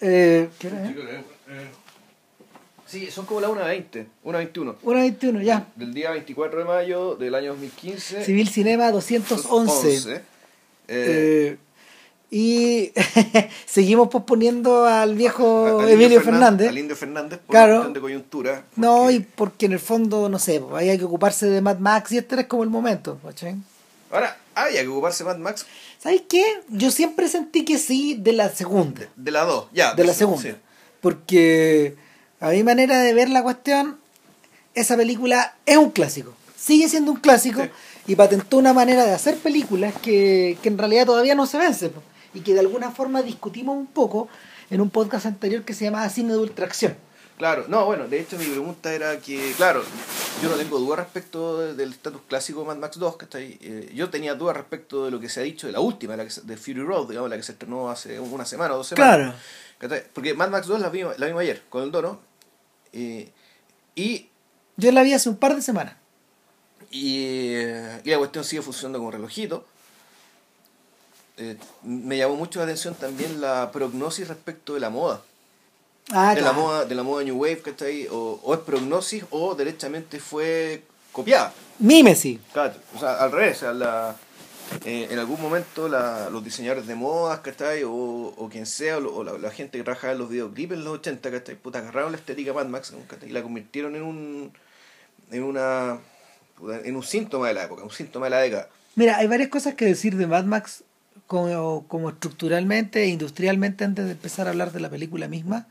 Eh, ¿Qué hora es? Sí, son como las 1.20, 1.21. 1.21, ya. Del día 24 de mayo del año 2015. Civil Cinema 211. 11. Eh, Eh, y seguimos posponiendo al viejo al Emilio Fernan- Fernández. Al Indio Fernández por Claro. de coyuntura. No, porque- y porque en el fondo, no sé, pues, ahí hay que ocuparse de Mad Max y este es como el momento. ¿cachai? Ahora, había que ocuparse Mad Max ¿Sabes qué? Yo siempre sentí que sí de la segunda. de la 2, ya. de la segunda. sí. Porque a mi manera de ver la cuestión, esa película es un clásico. Sigue siendo un clásico Sí. y patentó una manera de hacer películas que, que en realidad todavía no se vence. Y que de alguna forma discutimos un poco en un podcast anterior que se llamaba Cine de Ultracción. Claro, no, bueno, de hecho mi pregunta era que, claro, yo no tengo duda respecto de- del estatus clásico de Mad Max 2, que está ahí. Eh, yo tenía dudas respecto de lo que se ha dicho de la última, la que se- de Fury Road, digamos, la que se estrenó hace una semana o dos semanas. Claro. Porque Mad Max 2 la vimos, la vimos ayer con el Dono. eh, y, Yo la vi hace un par de semanas. y, eh, y la cuestión sigue funcionando como relojito. Eh, me llamó mucho la atención también la prognosis respecto de la moda. Ah, de, la moda de la moda New Wave, ¿cachai? O, o es prognosis o derechamente fue copiada. Mímesis. Claro, o sea, al revés, o sea, la, eh, en algún momento la, los diseñadores de modas, ¿cachai? O, o quien sea, o, la, la gente que trabajaba en los videoclips en los 80, ¿cachai? Puta, agarraron la estética Mad Max ¿cachai? y la convirtieron en un en una en un síntoma de la época, un síntoma de la década. Mira, hay varias cosas que decir de Mad Max como, como estructuralmente e industrialmente antes de empezar a hablar de la película misma.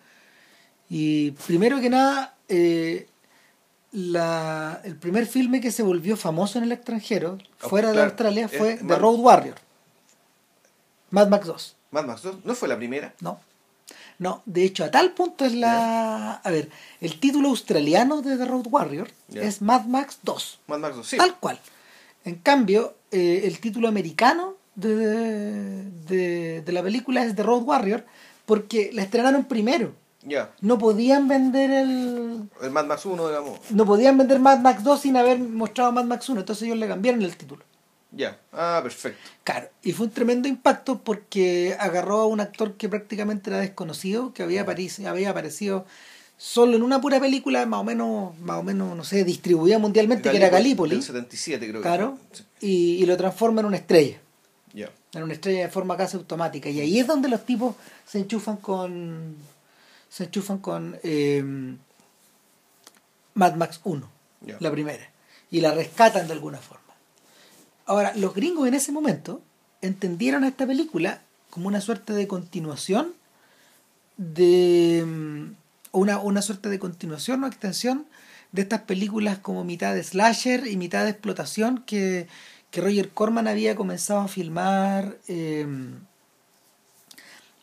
Y primero que nada, eh, la, el primer filme que se volvió famoso en el extranjero, Oh, fuera de Australia, es fue The Road Warrior. Mad Max 2. Mad Max 2 no fue la primera. No. No, de hecho, a tal punto es la... A ver, el título australiano de The Road Warrior es Mad Max 2. Mad Max 2, sí. Tal cual. En cambio, eh, el título americano de, de, de la película es The Road Warrior porque la estrenaron primero. No podían vender el. El Mad Max 1, digamos. No podían vender Mad Max 2 sin haber mostrado Mad Max 1. Entonces ellos le cambiaron el título. Ya. Ah, perfecto. Claro. Y fue un tremendo impacto porque agarró a un actor que prácticamente era desconocido, que había, apari- había aparecido solo en una pura película, más o menos, más o menos, no sé, distribuida mundialmente, que era Galípoli. Del 77, creo que. Claro. Sí. Y, y lo transforma en una estrella. Ya. en una estrella de forma casi automática. Y ahí es donde los tipos se enchufan con. Se enchufan con eh, Mad Max 1, Ya. la primera. Y la rescatan de alguna forma. Ahora, los gringos en ese momento entendieron a esta película como una suerte de continuación de. mm, Una, una suerte de continuación o extensión de estas películas como mitad de slasher y mitad de explotación que, que Roger Corman había comenzado a filmar eh,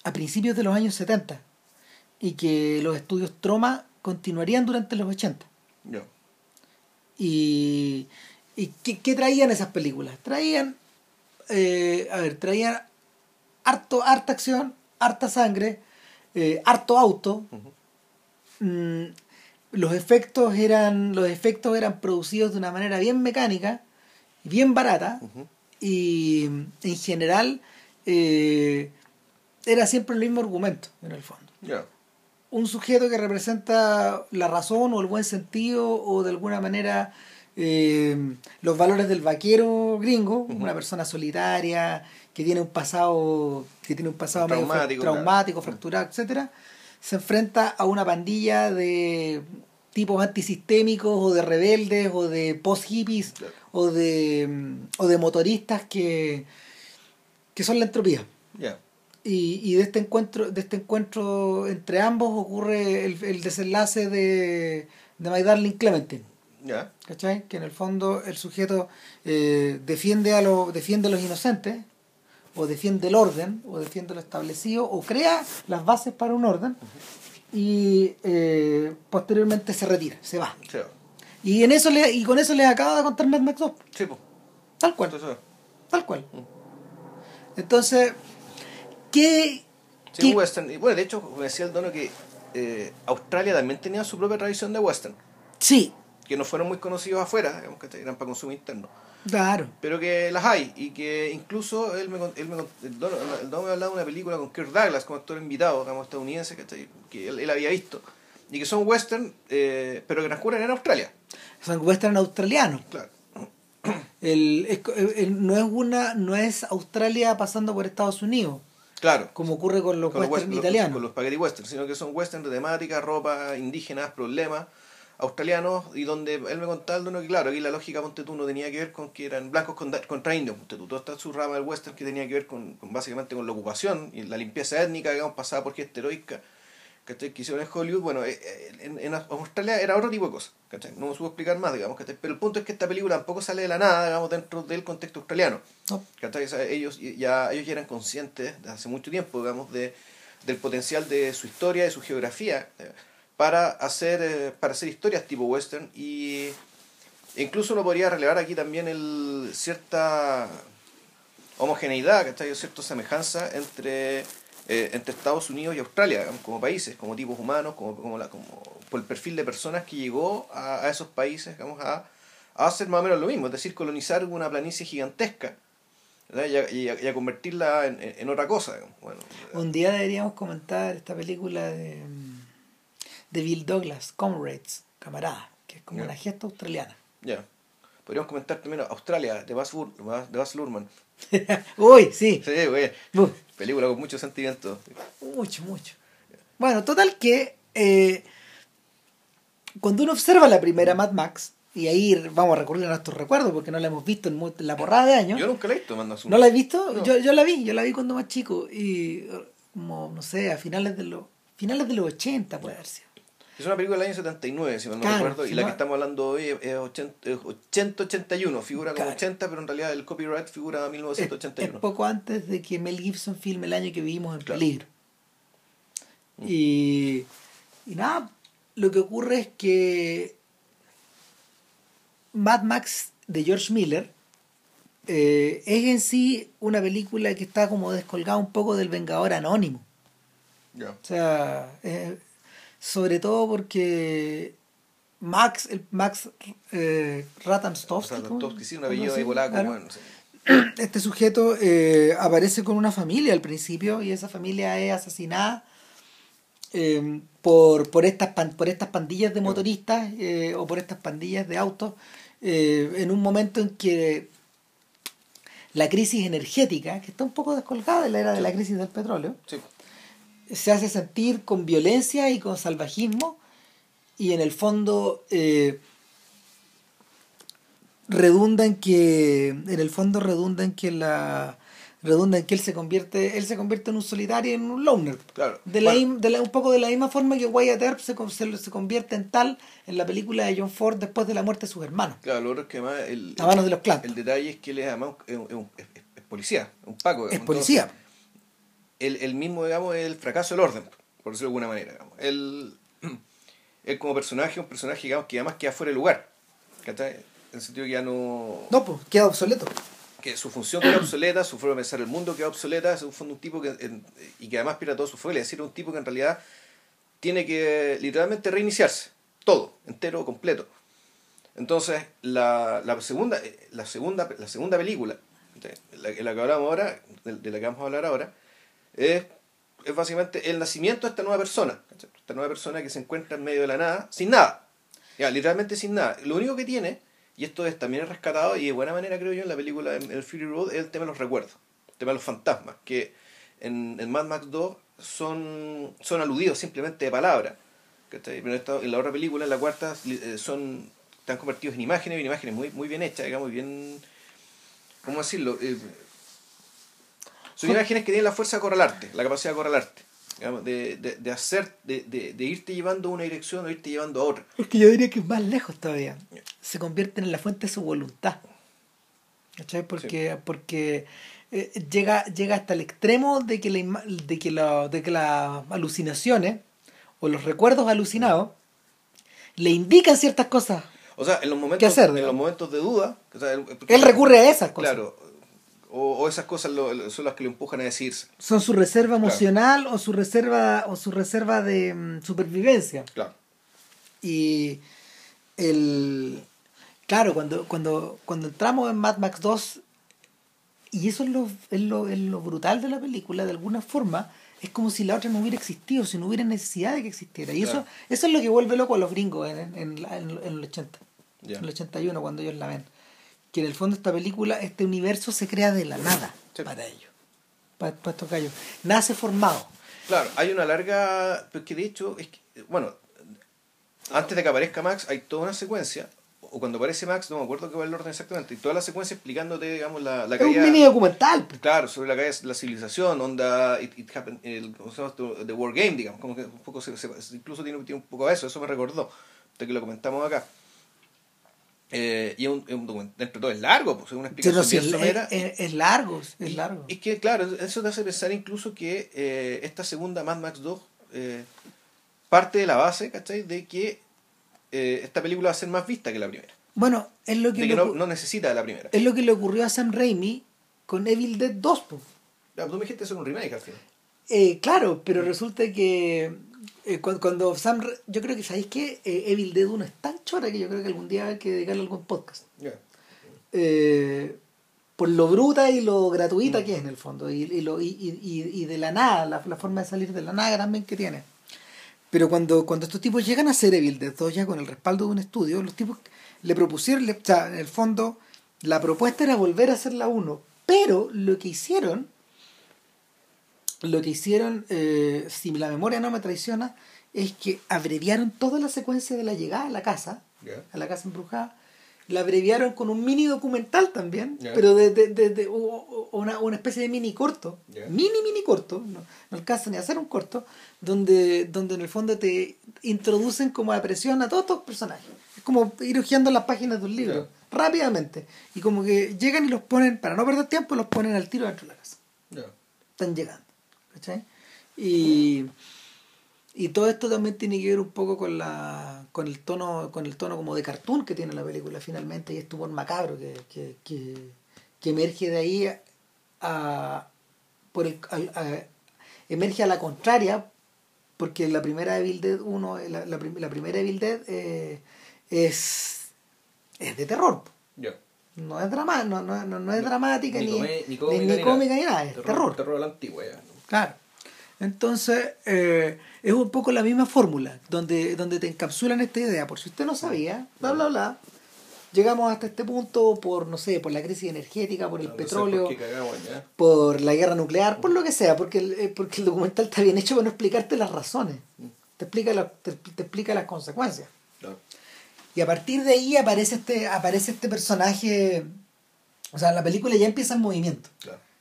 a principios de los años 70 y que los estudios Troma continuarían durante los 80. Ya. ¿Y, y qué, qué traían esas películas? Traían, eh, a ver, traían harto, harta acción, harta sangre, eh, harto auto. Mm, los efectos eran los efectos eran producidos de una manera bien mecánica bien barata y en general eh, era siempre el mismo argumento en el fondo. Un sujeto que representa la razón o el buen sentido o de alguna manera eh, los valores del vaquero gringo, una persona solitaria que tiene un pasado que tiene un pasado medio Traumático, traumático claro. fracturado, etcétera, se enfrenta a una pandilla de tipos antisistémicos o de rebeldes o de post hippies Claro. o de mm, o de motoristas que que son la entropía. Y, y de este encuentro, de este encuentro entre ambos ocurre el, el desenlace de, de My Darling Clementine. ¿Cachai? Que en el fondo el sujeto eh, defiende, a lo, defiende a los inocentes, o defiende el orden, o defiende lo establecido, o crea las bases para un orden, y eh, posteriormente se retira, se va. Sí. Y, en eso le, y con eso les acaba de contar Mad Max 2. Sí, pues. Tal cual, Entonces, tal cual. Entonces, ¿qué, sí, qué- western. Y bueno, de hecho, me decía el dono que eh, Australia también tenía su propia tradición de western. Sí, que no fueron muy conocidos afuera, digamos, que eran para consumo interno. Claro. Pero que las hay, y que incluso él me, él me, el Don el Don me ha hablado de una película con Kirk Douglas como actor invitado, digamos, estadounidense, que, que él, él había visto, y que son western, eh, pero que transcurren en Australia. Son western australianos. Claro. El, co- el- no es una no es Australia pasando por Estados Unidos, Claro. como ocurre con los con western los- italianos. con los spaghetti western, sino que son western de temática, ropa, indígenas, problemas australianos y donde él me contaba el dono que claro, aquí la lógica ponte tú no tenía que ver con que eran blancos contra, contra indios, ponte tú, toda esta su rama del western que tenía que ver con, con básicamente con la ocupación y la limpieza étnica, digamos, pasada por gente heroica, ¿cachai? que hicieron en Hollywood, bueno, eh, eh, en, en Australia era otro tipo de cosas, ¿cachai? no me supo explicar más, digamos, ¿cachai? pero el punto es que esta película tampoco sale de la nada, digamos, dentro del contexto australiano. No. ¿cachai? O sea, ellos ya, ellos ya eran conscientes desde hace mucho tiempo, digamos, de, del potencial de su historia, de su geografía, eh, para hacer, eh, para hacer historias tipo western y incluso uno podría relevar aquí también el cierta homogeneidad, ¿cachai? O cierta semejanza entre, eh, entre Estados Unidos y Australia, digamos, como países, como tipos humanos, como, como, la, como por el perfil de personas que llegó a, a esos países, digamos, a, a hacer más o menos lo mismo, es decir, colonizar una planicie gigantesca y a, y convertirla en, en- otra cosa. digamos. Bueno, Un día deberíamos comentar esta película de, de Bill Douglas, Comrades, camarada, que es como una gesta australiana. ya. Podríamos comentar también Australia, de Baz, Bur- de Baz Luhrmann. Uy, sí, Sí, güey. Uf, Película con mucho sentimiento. mucho, mucho. Bueno, total que eh, cuando uno observa la primera Mad Max, y ahí vamos a recurrir a nuestros recuerdos porque no la hemos visto en, la porrada de años. Yo nunca la he visto, manda ¿No la has visto? No. Yo, yo la vi, yo la vi cuando más chico. Y como, no sé, a finales de los finales de los 80 puede haber sido. Es una película del año 79, si mal no Claro, recuerdo, y la que estamos hablando hoy es 80-81, figura como Claro. 80, pero en realidad el copyright figura Es, 1981. es poco antes de que Mel Gibson filme el año que vivimos en Claro. peligro. Mm. Y, y nada, lo que ocurre es que Mad Max de George Miller eh, es en sí una película que está como descolgada un poco del Vengador Anónimo. Ya. O sea, eh, sobre todo porque Max, el Max eh. Este sujeto eh, aparece con una familia al principio y esa familia es asesinada eh, por, por, estas por estas pandillas de motoristas eh, o por estas pandillas de autos eh, en un momento en que la crisis energética, que está un poco descolgada de la era de la crisis del petróleo, Sí. Se hace sentir con violencia y con salvajismo y en el fondo eh, redunda en que en el fondo redunda en que la redunda en que él se convierte él se convierte en un solitario en un loner Claro. de la, Bueno, im- de la- un poco de la misma forma que Wyatt Earp se, se, se convierte en tal en la película de John Ford después de la muerte de sus hermanos Claro, lo otro es que además el, a manos de los clans el detalle es que él es además es, policía, un paco. es policía el, el mismo, digamos, es el fracaso del orden, por decirlo de alguna manera. Digamos. Él, él como personaje, un personaje, digamos, que además queda fuera de lugar. ¿cachai? En el sentido que ya no... no pues queda obsoleto que su función queda obsoleta, su forma de pensar el mundo queda obsoleta, es un fondo un tipo que, en- y que además pierde todo su fuelle, es decir, un tipo que en realidad tiene que literalmente reiniciarse, todo, entero, completo. Entonces, la, la segunda, eh, la segunda, la segunda película, de la, la que hablamos ahora, de, de la que vamos a hablar ahora, es, es básicamente el nacimiento de esta nueva persona, esta nueva persona que se encuentra en medio de la nada, sin nada, ya, literalmente sin nada. Lo único que tiene, y esto es, también es rescatado, y de buena manera creo yo en la película el Fury Road, es el tema de los recuerdos, el tema de los fantasmas, que en, Mad Max 2 son, son aludidos simplemente de palabra. Pero en, la otra película, en la cuarta, eh, son están convertidos en imágenes, en imágenes muy, muy bien hechas, digamos, bien... ¿Cómo decirlo? Eh, son imágenes que tienen la fuerza de acorralarte, la capacidad de acorralarte. de, de, de hacer, de, de, de irte llevando a una dirección o irte llevando a otra. Es que yo diría que es más lejos todavía. Se convierten en la fuente de su voluntad. ¿Cachai? Porque, porque eh, llega, llega hasta el extremo de que, la, de, que la- de que las alucinaciones o los recuerdos alucinados le indican ciertas cosas. O sea, en los momentos, ¿Qué hacer, en los momentos de duda, o sea, Él recurre a esas cosas. Claro, o, o esas cosas lo- son las que lo empujan a decirse. Son su reserva Claro. emocional o su reserva o su reserva de mm, supervivencia. Claro. Y, el claro, cuando, cuando, cuando entramos en Mad Max 2, y eso es lo, es, lo, es lo brutal de la película, de alguna forma, es como si la otra no hubiera existido, si no hubiera necesidad de que existiera. Y Claro. eso, eso es lo que vuelve loco a los gringos en, en, en, en el 80, Ya. en el 81, cuando ellos la ven. Que en el fondo esta película, este universo se crea de la nada Sí. para ellos, para, para estos gallos. Nace formado. Claro, hay una larga. Pero que de hecho, es que, bueno, antes de que aparezca Max, hay toda una secuencia. O cuando aparece Max, no me acuerdo qué va el orden exactamente. Y toda la secuencia explicándote, digamos, la, la Es un caída. mini documental. pues. Claro, sobre la caída de la civilización, onda. It, it happened, el, ¿cómo se llama esto? The War Game, digamos. Como que un poco se, se- incluso tiene, tiene un poco de eso, eso me recordó. De que lo comentamos acá. Eh, y es un, es un documento, dentro de todo es largo, pues es una explicación no, sí, bien es, somera. es- es largo, es Y- largo. Y que, claro, eso te hace pensar incluso que eh, esta segunda Mad Max 2 eh, parte de la base, ¿cachai? De que eh, esta película va a ser más vista que la primera. Bueno, es lo que, De que no, ocu- no necesita de la primera. es lo que le ocurrió a Sam Raimi con Evil Dead 2. po. Ya, tú me dijiste en un remake al final. Eh, claro, pero resulta que eh, cuando, cuando Sam... Yo creo que, ¿sabéis qué? Eh, Evil Dead 1 es tan chora que yo creo que algún día hay que dedicarle algún podcast. Ya. Eh, por lo bruta y lo gratuita que es en el fondo. Y, y, lo, y, y, y- de la nada, la, la forma de salir de la nada también que tiene. Pero cuando, cuando estos tipos llegan a hacer Evil Dead 2 ya con el respaldo de un estudio, los tipos le propusieron, le- o sea, en el fondo, la propuesta era volver a hacer la 1. Pero lo que hicieron, lo que hicieron, eh, si la memoria no me traiciona, es que abreviaron toda la secuencia de la llegada a la casa, a la casa embrujada, la abreviaron con un mini documental también, pero de, de- de- de- una, una especie de mini corto, mini mini corto, no, no alcanza ni a hacer un corto, donde, donde en el fondo te introducen como a presión a todos estos personajes. Es como ir hojeando las páginas de un libro, rápidamente. Y como que llegan y los ponen, para no perder tiempo, los ponen al tiro dentro de la casa. Están llegando. ¿Cachai? Y, y todo esto también tiene que ver un poco con la con el tono con el tono como de cartoon que tiene la película finalmente y este humor macabro que, que, que, que emerge de ahí a, por el, al- a- emerge a la contraria porque la primera Evil Dead 1 la, la, la primera Evil Dead eh, es es de terror no es drama, no, no, no, no es dramática ni, come- ni, cómica, ni ni cómica nada. ni nada, es terror. Terror a la antigua, ya. Claro. Entonces, eh, es un poco la misma fórmula, donde, donde te encapsulan esta idea. Por si usted no sabía, bla, bla, bla. Llegamos hasta este punto por, no sé, por la crisis energética, por el No petróleo, por cagamos, la guerra nuclear, por lo que sea, porque el, eh, porque el documental está bien hecho para no explicarte las razones. Te explica, la- te, te explica las consecuencias. Y a partir de ahí aparece este, aparece este personaje. O sea, la película ya empieza en movimiento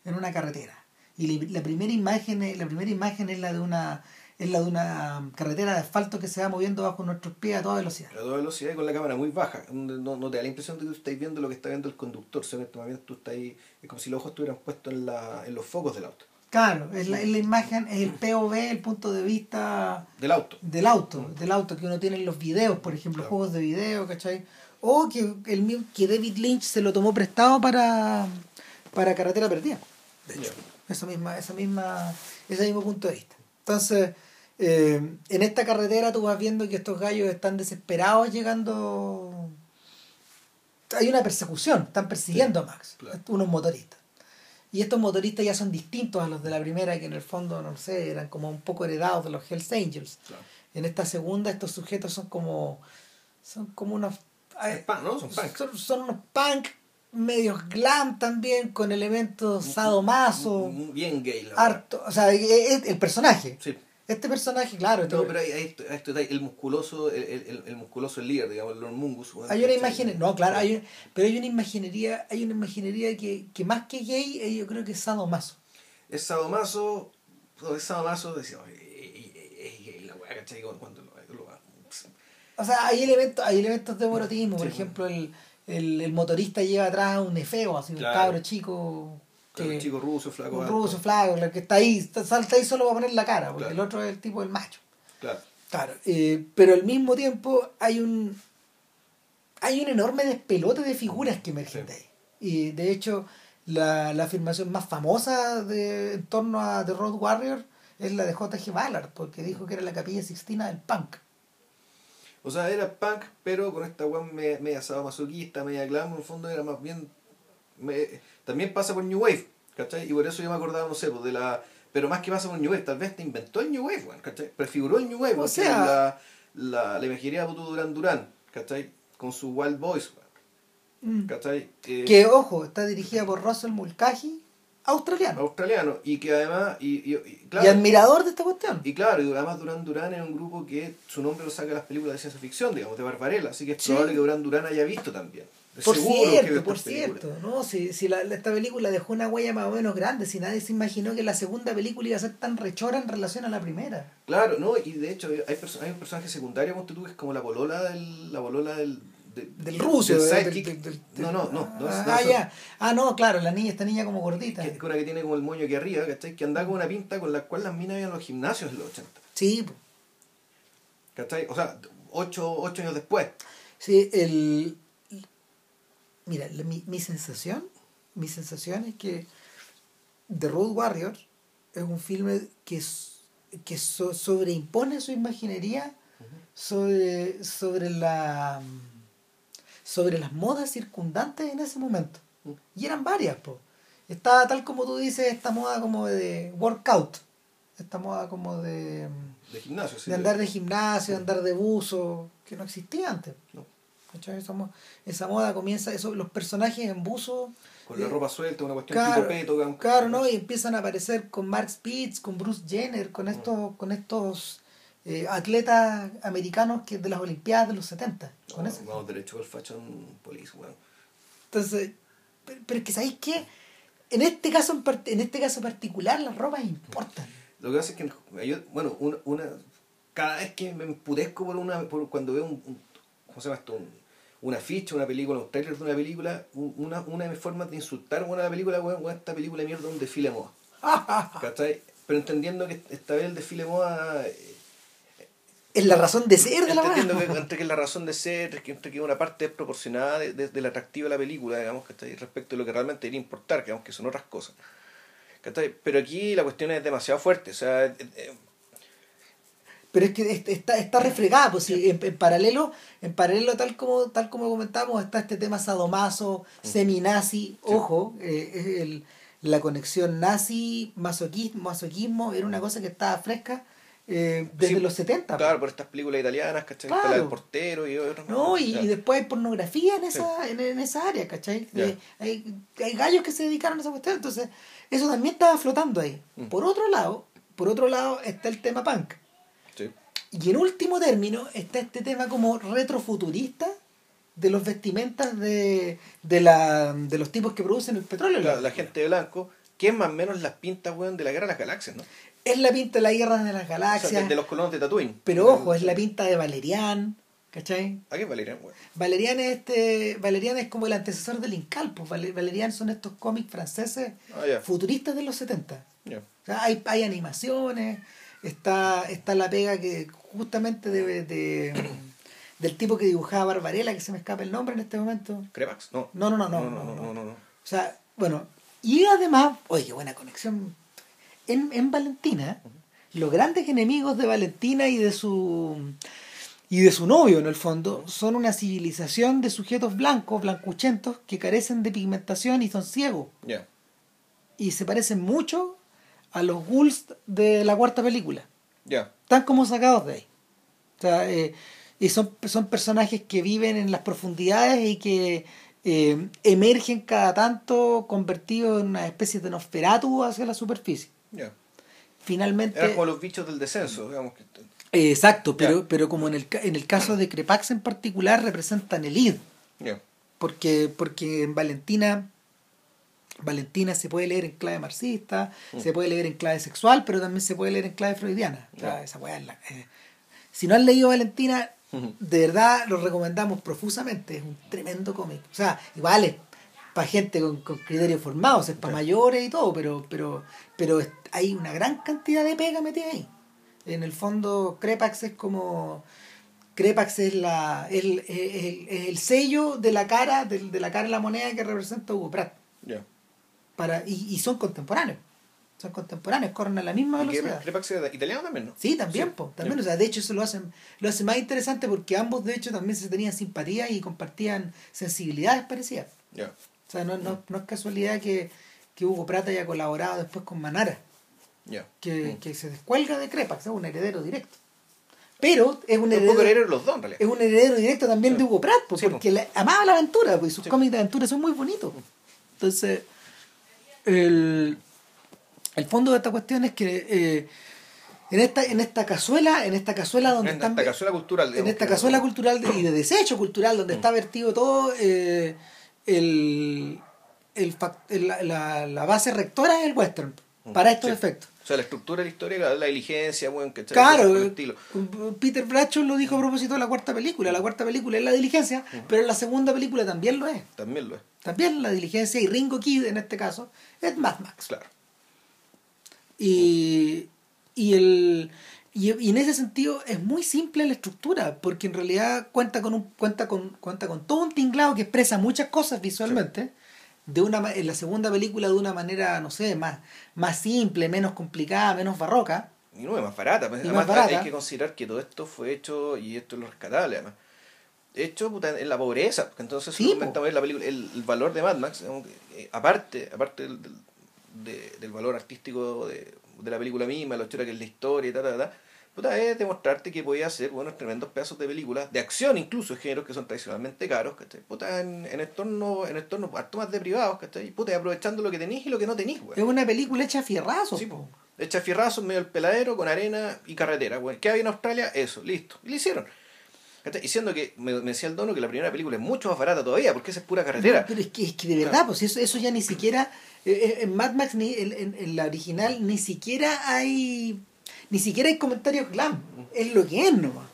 en una carretera y la, primera imagen es, la primera imagen es la de una es la de una carretera de asfalto que se va moviendo bajo nuestros pies a toda velocidad A toda velocidad y con la cámara muy baja. No, no te da la impresión de que tú estás viendo lo que está viendo el conductor. Solamente más bien tú estás ahí. Es como si los ojos estuvieran puestos en, la, en los focos del auto. claro es la, es la imagen es el POV el punto de vista Del auto. del auto del auto que uno tiene en los videos por ejemplo Claro. juegos de video ¿cachai? o que el que David Lynch se lo tomó prestado para para carretera perdida Ya. Esa misma, esa misma, ese mismo punto de vista. Entonces, eh, en esta carretera tú vas viendo que estos gallos están desesperados llegando. Hay una persecución, están persiguiendo a Max, claro. unos motoristas. Y estos motoristas ya son distintos a los de la primera, que en el fondo, no sé, eran como un poco heredados de los Hells Angels. Claro. En esta segunda, estos sujetos son como. Son como unos. ¿no? Son punk. Son, son unos punk medios glam también, con elementos sadomaso Bien gay, la verdad. harto, o sea, e- e- el personaje. Sí. Este personaje, claro, No, pero hay, hay, hay el musculoso, el, el, el musculoso líder, digamos, el Lord Mungus. bueno, hay una imagen, no, claro, hay, un- pero hay una imaginería, hay una imaginería que, que más que gay, eh, yo creo que es sadomaso. Es sadomaso, es sadomaso, decía, "Oye, eh, eh, es gay la weá, ¿cachai? Cuando, lo, lo- O sea, hay elementos, hay elementos de erotismo, por ejemplo, el, el, el motorista lleva atrás un efeo, así Claro. un cabro chico, que- chico ruso, flaco. un ruso, flaco, el que está ahí, está, salta ahí solo para poner la cara, porque Claro. el otro es el tipo del macho. Claro. Claro, eh, pero al mismo tiempo hay un hay un enorme despelote de figuras que emergen Sí. de ahí. Y de hecho, la, la afirmación más famosa de, en torno a The Road Warrior es la de J.G. Ballard, porque dijo que era la capilla sixtina del punk. O sea, era punk, pero con esta weón media, media sadomasoquista, media glam, en el fondo era más bien... me- también pasa por New Wave, ¿cachai? Y por eso yo me acordaba, no sé, pues de la... Pero más que pasa por New Wave, tal vez te inventó el New Wave, weón, ¿cachai? Prefiguró el New Wave, O sea- la, la, la imaginería de Durán Durán, ¿cachai? Con su Wild Boys, Mm. ¿cachai? Eh, Que, ojo, está dirigida por Russell Mulcahy, australiano. australiano, y que además... Y, y, y Y claro, admirador de esta cuestión. Y claro, y además Durán Durán es un grupo que su nombre lo saca de las películas de ciencia ficción, digamos, de Barbarella, así que es Sí. probable que Durán Durán haya visto también. Por cierto, por películas. cierto, ¿no? Si, si la, esta película dejó una huella más o menos grande, si nadie se imaginó que la segunda película iba a ser tan rechora en relación a la primera. Claro, ¿no? Y de hecho hay, hay un personaje secundario, ponte tú, que es como la polola del, la polola del, de- Del ruso. del del- no, no, no. ah, no, ya. Ah, no, claro, la niña, esta niña como gordita. que, una que tiene como el moño aquí arriba, ¿cachai? Que anda con una pinta con la cual las minas iban a los gimnasios en los 80. Sí. ¿Cachai? O sea, ocho, ocho años después. sí, el... Mira, la- mi, mi sensación, mi sensación es que The Road Warrior es un filme que, que so- sobreimpone su imaginería sobre, sobre la sobre las modas circundantes en ese momento. Mm. Y eran varias, po. Estaba tal como tú dices, esta moda como de workout, esta moda como de, De gimnasio, sí. de andar de gimnasio, de andar de buzo, que no existía antes. No. Esa, mo- esa moda comienza, eso, los personajes en buzo. Con la eh, ropa suelta, una cuestión Claro, tipo peto. claro, ¿no? Y empiezan a aparecer con Mark Spitz, con Bruce Jenner, con estos, con estos eh, atletas americanos que de las Olimpiadas de los 70. Con No, eso. Vamos derecho al fashion police, weón. Entonces, pero, pero es que sabéis que en este caso en, part- en este caso particular las ropas importan. Lo que pasa es que yo, bueno, una, una cada vez que me emputezco por una por cuando veo un, un- ¿cómo se llama esto? Un, una ficha, una película, un trailer de una película, un- una, una de mis formas de insultar a la película, weón, esta película de mierda un desfile de moda. ¿Cachai? Pero entendiendo que esta vez el desfile de moda eh, Es la razón de ser de la entendiendo moda. que, entre que es la razón de ser, que entre que una parte desproporcionada de, de- del atractivo de la película, digamos, ¿cachai? respecto a lo que realmente debería importar, que aunque son otras cosas. Pero aquí la cuestión es demasiado fuerte, o sea, eh, eh, Pero es que est- está, está refregada, pues sí, en, en paralelo, en paralelo tal como, tal como comentamos, está este tema sadomaso, semi-nazi, ojo, eh, el- la conexión nazi, masoquismo, masoquismo, era una cosa que estaba fresca eh, desde Sí, los 70. claro, por estas películas italianas, ¿cachai? Claro. Está La del portero y otras ¿no? Y, y después hay pornografía en esa, en, en esa área, ¿cachai? Hay, hay gallos que se dedicaron a esa cuestión, entonces eso también estaba flotando ahí. Mm. Por otro lado, por otro lado está el tema punk. Sí. Y en último término está este tema como retrofuturista de los vestimentas de, de, la, de los tipos que producen el petróleo. La, la gente blanco, que es más o menos las pintas, weón, de la guerra de las galaxias, ¿no? Es la pinta de la guerra de las O sea, galaxias, de, de los colonos de Tatooine. pero ojo, es la pinta de Valerian, ¿cachai? ¿A qué Valerian, weón? Valerian es, este, Valerian es como el antecesor del Incal, pues Val- Valerian son estos cómics franceses Ah, futuristas de los 70. Ya. O sea, hay, hay animaciones, está, está la pega que justamente de, de- del tipo que dibujaba Barbarella, que se me escapa el nombre en este momento. ¿Crepax? No. No, no, no, no, no, no, no, no. no, no. O sea, bueno, y además, oye, qué buena conexión. En, en Valentina, los grandes enemigos de Valentina y de su y de su novio en el fondo son una civilización de sujetos blancos, blancuchentos, que carecen de pigmentación y son ciegos. Y se parecen mucho a los ghouls de la cuarta película. Ya. Están como sacados de ahí. O sea, eh, y son, son personajes que viven en las profundidades y que eh, emergen cada tanto convertidos en una especie de Nosferatu hacia la superficie. Finalmente... Como los bichos del descenso, digamos. que Eh, exacto, pero, pero como en el, en el caso de Crepax en particular representan el id, porque, porque en Valentina Valentina se puede leer en clave marxista, se puede leer en clave sexual, pero también se puede leer en clave freudiana. O sea, Ya. esa weá es la- eh, si no han leído Valentina, de verdad lo recomendamos profusamente, es un tremendo cómic. O sea, igual es para gente con, con criterios formados, es para mayores y todo, pero, pero, pero es- hay una gran cantidad de pega metida ahí. En el fondo, Crepax es como. Crepax es la el, el, el- el sello de la cara, de, de la cara de la moneda que representa Hugo Pratt. Ya. Para, y, y son contemporáneos. Son contemporáneos, corren a la misma velocidad. Crepax era italiano también, ¿no? Sí, también, Sí. po, también, o sea, de hecho eso lo hacen, lo hace más interesante porque ambos de hecho también se tenían simpatía y compartían sensibilidades parecidas. Ya. O sea, no, no, no es casualidad que, que Hugo Prata haya colaborado después con Manara, que, Mm. que se descuelga de Crepax, es un heredero directo. Pero es un Un heredero, poco heredero los dos, en realidad. es un heredero directo también Sí. de Hugo Pratt, Sí, po. porque le- amaba la aventura, pues, y sus Sí. cómics de aventura son muy bonitos. Entonces, el, el fondo de esta cuestión es que eh, en esta en esta cazuela, en esta cazuela donde En están esta cazuela cultural. en esta cazuela cultural de- y de desecho cultural donde está vertido todo eh, el, el la, la- base rectora es el western para estos Sí. efectos O sea, la estructura de la historia, la, diligencia, bueno, que claro el estilo. Peter Bradshaw lo dijo a propósito de la cuarta película la cuarta película es la diligencia pero la segunda película también lo es También lo es. también la diligencia y Ringo Kid en este caso es Mad Max Claro. Y, y, el, y, y en ese sentido es muy simple la estructura, porque en realidad cuenta con, un, cuenta con, cuenta con todo un tinglado que expresa muchas cosas visualmente, de una, en la segunda película de una manera, no sé, más, más simple, menos complicada, menos barroca. Y no es más barata. pues, Además, más barata. hay que considerar que todo esto fue hecho, y esto es lo rescatable además, hecho puta, en la pobreza. porque Entonces, Sí, en la película, el, el valor de Mad Max, eh, aparte, aparte del, del, de- del valor artístico de, de la película misma, la historia que es la historia y tal, tal, tal, puta, es demostrarte que podía hacer buenos, tremendos pedazos de películas, de acción incluso, géneros que son tradicionalmente caros, ¿cachai? Puta, en, en entornos, en entornos harto más de privados, ¿cachai? Puta, y aprovechando lo que tenéis y lo que no tenéis, güey. Es una película hecha a fierrazos. Sí, po. po. Echa fierrazos medio del peladero con arena y carretera. Bueno, ¿Qué había en Australia? Eso, listo. Y lo hicieron. ¿Cachai? Y siendo que me, me decía el dono que la primera película es mucho más barata todavía, porque esa es pura carretera. No, pero es que, es que de verdad, pues eso, eso ya ni siquiera, en Mad Max, ni, en, en- la original, ni siquiera hay, ni siquiera hay comentarios glam, es lo que es nomás.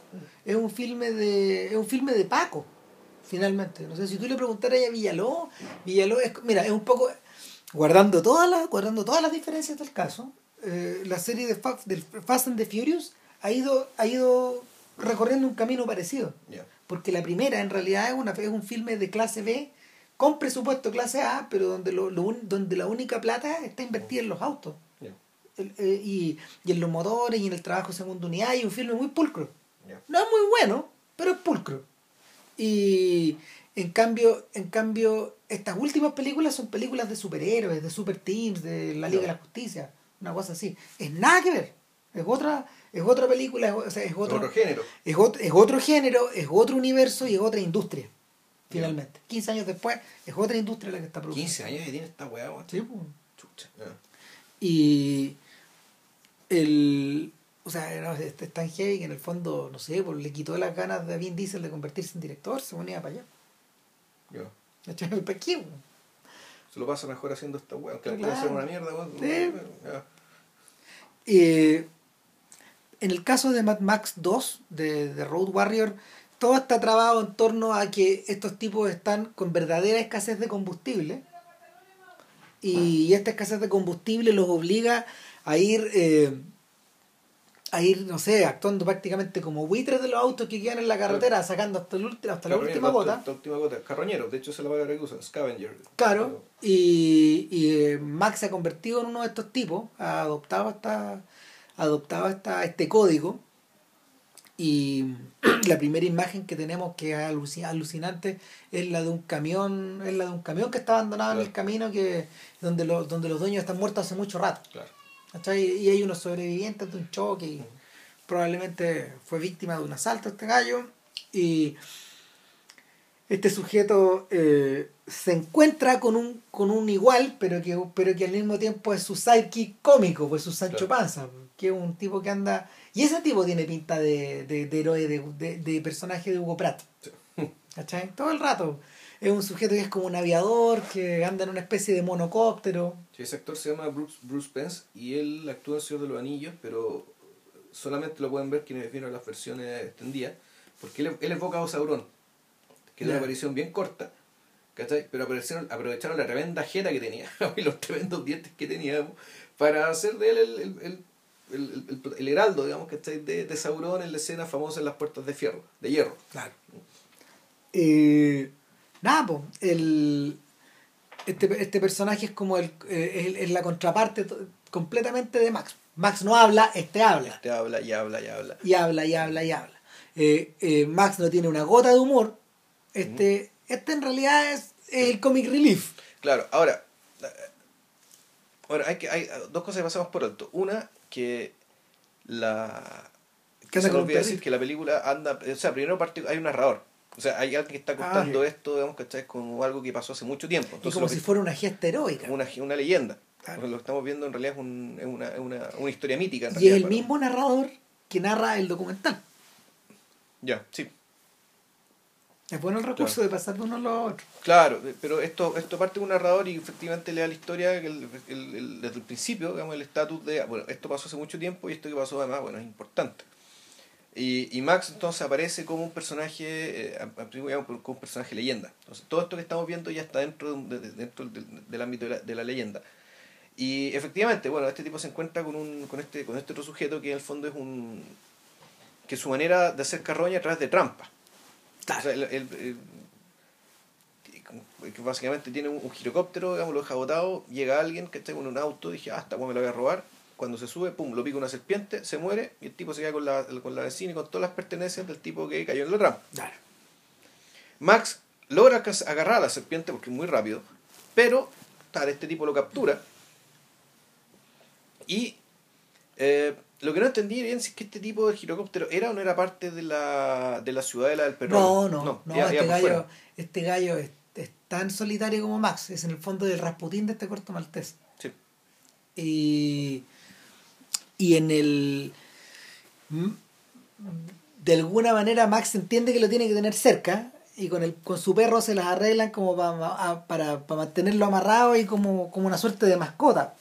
Es un filme de, es un filme de Paco, finalmente. No sé, si tú le preguntaras a Villaló, Villaló es, mira, es un poco, guardando todas las, guardando todas las diferencias del caso, eh, la serie de Fa- del Fast and the Furious ha ido, ha ido recorriendo un camino parecido porque la primera en realidad es, una, es un filme de clase B con presupuesto clase A, pero donde, lo, lo un- donde la única plata está invertida en los autos. El- eh, y, y en los motores y en el trabajo segunda unidad y un filme muy pulcro. No es muy bueno, pero es pulcro. Y en cambio, en cambio, estas últimas películas son películas de superhéroes, de super teams, de la Liga de la Justicia, una cosa así. Es nada que ver. Es otra, es otra película, es, o sea, es otro, Otro género. es otro, es otro género, es otro universo y es otra industria, finalmente. 15 años después, es otra industria la que está produciendo. 15 años y tiene esta weá. Sí, pues. Chucha. Y el. O sea, no, es, es tan heavy que en el fondo, no sé, pues, le quitó las ganas de Vin Diesel de convertirse en director, se ponía para allá. Ya. ¿Cachai? ¿Para qué? Se lo pasa mejor haciendo esta weá. Aunque la Claro. puede hacer una mierda, weón. Sí. Eh, en el caso de Mad Max 2, de, de Road Warrior, todo está trabado en torno a que estos tipos están con verdadera escasez de combustible. Y esta escasez de combustible los obliga a ir, eh, a ir, no sé, actuando prácticamente como buitres de los autos que quedan en la carretera, sacando hasta, el hasta la última hasta- gota. hasta la última gota. Carroñero, de hecho, es la palabra que usan. Scavenger. Claro, y, y eh, Max se ha convertido en uno de estos tipos, ha adoptado esta, ha adoptado esta, este código y la primera imagen que tenemos que es aluci- alucinante es la de un camión, es la de un camión que está abandonado en el camino que donde los, donde los dueños están muertos hace mucho rato. Claro. Y hay unos sobrevivientes de un choque y probablemente fue víctima de un asalto este gallo y este sujeto eh, se encuentra con un con un igual pero que pero que al mismo tiempo es su sidekick cómico pues su Sancho Claro. Panza que es un tipo que anda y ese tipo tiene pinta de, de, de héroe de, de, de personaje de Hugo Pratt Sí. ¿cachai? todo el rato es un sujeto que es como un aviador que anda en una especie de monocóptero Sí, ese actor se llama Bruce, Bruce Pence y él actúa en Señor de los Anillos, pero solamente lo pueden ver quienes vieron las versiones extendidas, porque él, él evoca a Sauron, que es una aparición bien corta, ¿cachai? Pero aparecieron, aprovecharon la tremenda jeta que tenía y los tremendos dientes que tenía para hacer de él el, el, el, el, el- el heraldo, digamos, ¿cachai? De, de Sauron en la escena famosa en las puertas de fierro, de hierro. Claro. Eh, nada, po, el, este, este personaje es como el, eh, es, es la contraparte completamente de Max. Max no habla, este habla. Este habla y habla y habla. Y habla y habla y habla. Eh, eh, Max no tiene una gota de humor. Este, este en realidad es el comic relief. Claro, ahora, ahora hay, que, hay dos cosas que pasamos por alto. Una, que la... Que se me olvidó decir que la película anda... O sea, primero parte, hay un narrador. O sea, hay alguien que está contando Ah, esto, digamos, ¿cachai? Como algo que pasó hace mucho tiempo. Y Entonces, como lo si fuera una gesta heroica. una, una leyenda. Claro. Lo que estamos viendo en realidad es, un- es una, una, una historia mítica. en Y es el mismo narrador que narra el documental. Ya, sí. Es bueno el recurso de pasar de uno a lo otro. Claro, pero esto, esto parte de un narrador y efectivamente le da la historia que el- el- el- desde el principio, digamos, el estatus de, bueno, esto pasó hace mucho tiempo y esto que pasó además, bueno, es importante. Y, y Max entonces aparece como un personaje, eh, digamos, como un personaje leyenda. Entonces todo esto que estamos viendo ya está dentro, de- de- dentro del, del ámbito de la, de la leyenda. Y efectivamente, bueno, este tipo se encuentra con, un, con, este, con este otro sujeto que en el fondo es un... que su manera de hacer carroña a través de trampas. O sea, el- el- el- que básicamente tiene un, un girocóptero, digamos, lo deja botado, llega alguien que está con un auto, dije, ah, esta me lo voy a robar. Cuando se sube, pum, lo pica una serpiente, se muere y el tipo se queda con la, con la vecina y con todas las pertenencias del tipo que cayó en la trampa. Claro. Max logra agarrar a la serpiente porque es muy rápido, pero tal, este tipo lo captura. Y eh, lo que no entendí bien es que este tipo de girocóptero era o no era parte de la, de la ciudadela del petróleo. No, no, no, este, por gallo, este gallo es, es tan solitario como Max, es en el fondo el Rasputín de este corto maltés. Sí. Y, y en el... De alguna manera Max entiende que lo tiene que tener cerca y con, el, con su perro se las arreglan como pa- para, para mantenerlo amarrado y como, como una suerte de mascota.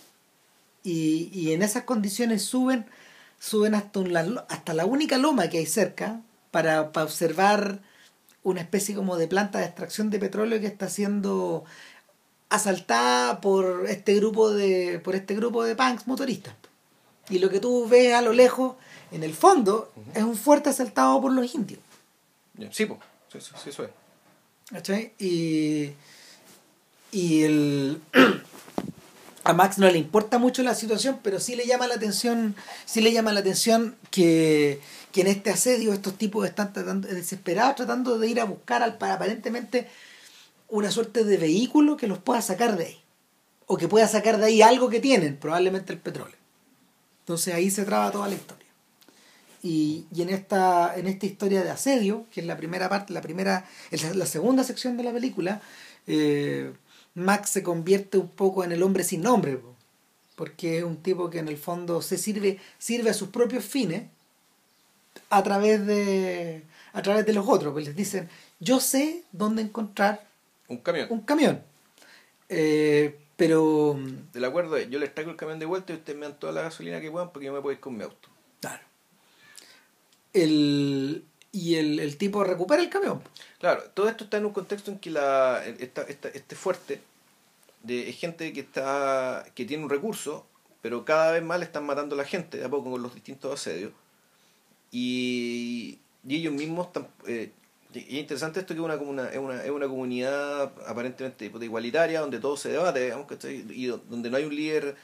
Y, y en esas condiciones suben, suben hasta, un- la, hasta la única loma que hay cerca para, para observar una especie como de planta de extracción de petróleo que está siendo asaltada por este grupo de por este grupo de punks motoristas. Y lo que tú ves a lo lejos en el fondo es un fuerte asaltado por los indios. Sí, pues, sí, sí, sí, eso es. ¿cachai? y el a Max no le importa mucho la situación pero sí le llama la atención sí le llama la atención que que en este asedio estos tipos están tratando desesperados tratando de ir a buscar al aparentemente una suerte de vehículo que los pueda sacar de ahí o que pueda sacar de ahí algo que tienen probablemente el petróleo. Entonces ahí se traba toda la historia. Y, y en esta en esta historia de asedio que es la primera parte la primera la segunda sección de la película eh, Max se convierte un poco en el hombre sin nombre po, porque es un tipo que en el fondo se sirve sirve a sus propios fines a través de a través de los otros pues les dicen yo sé dónde encontrar Un camión. un camión Eh, pero El acuerdo es, yo les traigo el camión de vuelta y ustedes me dan toda la gasolina que puedan porque yo me puedo ir con mi auto. claro el y el, el tipo recupera el camión Claro, todo esto está en un contexto en que la, esta, esta- este fuerte de es gente que está que tiene un recurso, pero cada vez más le están matando a la gente, de a poco con los distintos asedios. Y, ellos mismos eh, y es interesante esto que es una, comuna- es una, es una comunidad aparentemente pues, igualitaria, donde todo se debate, digamos, ¿cachai? y do- donde no hay un líder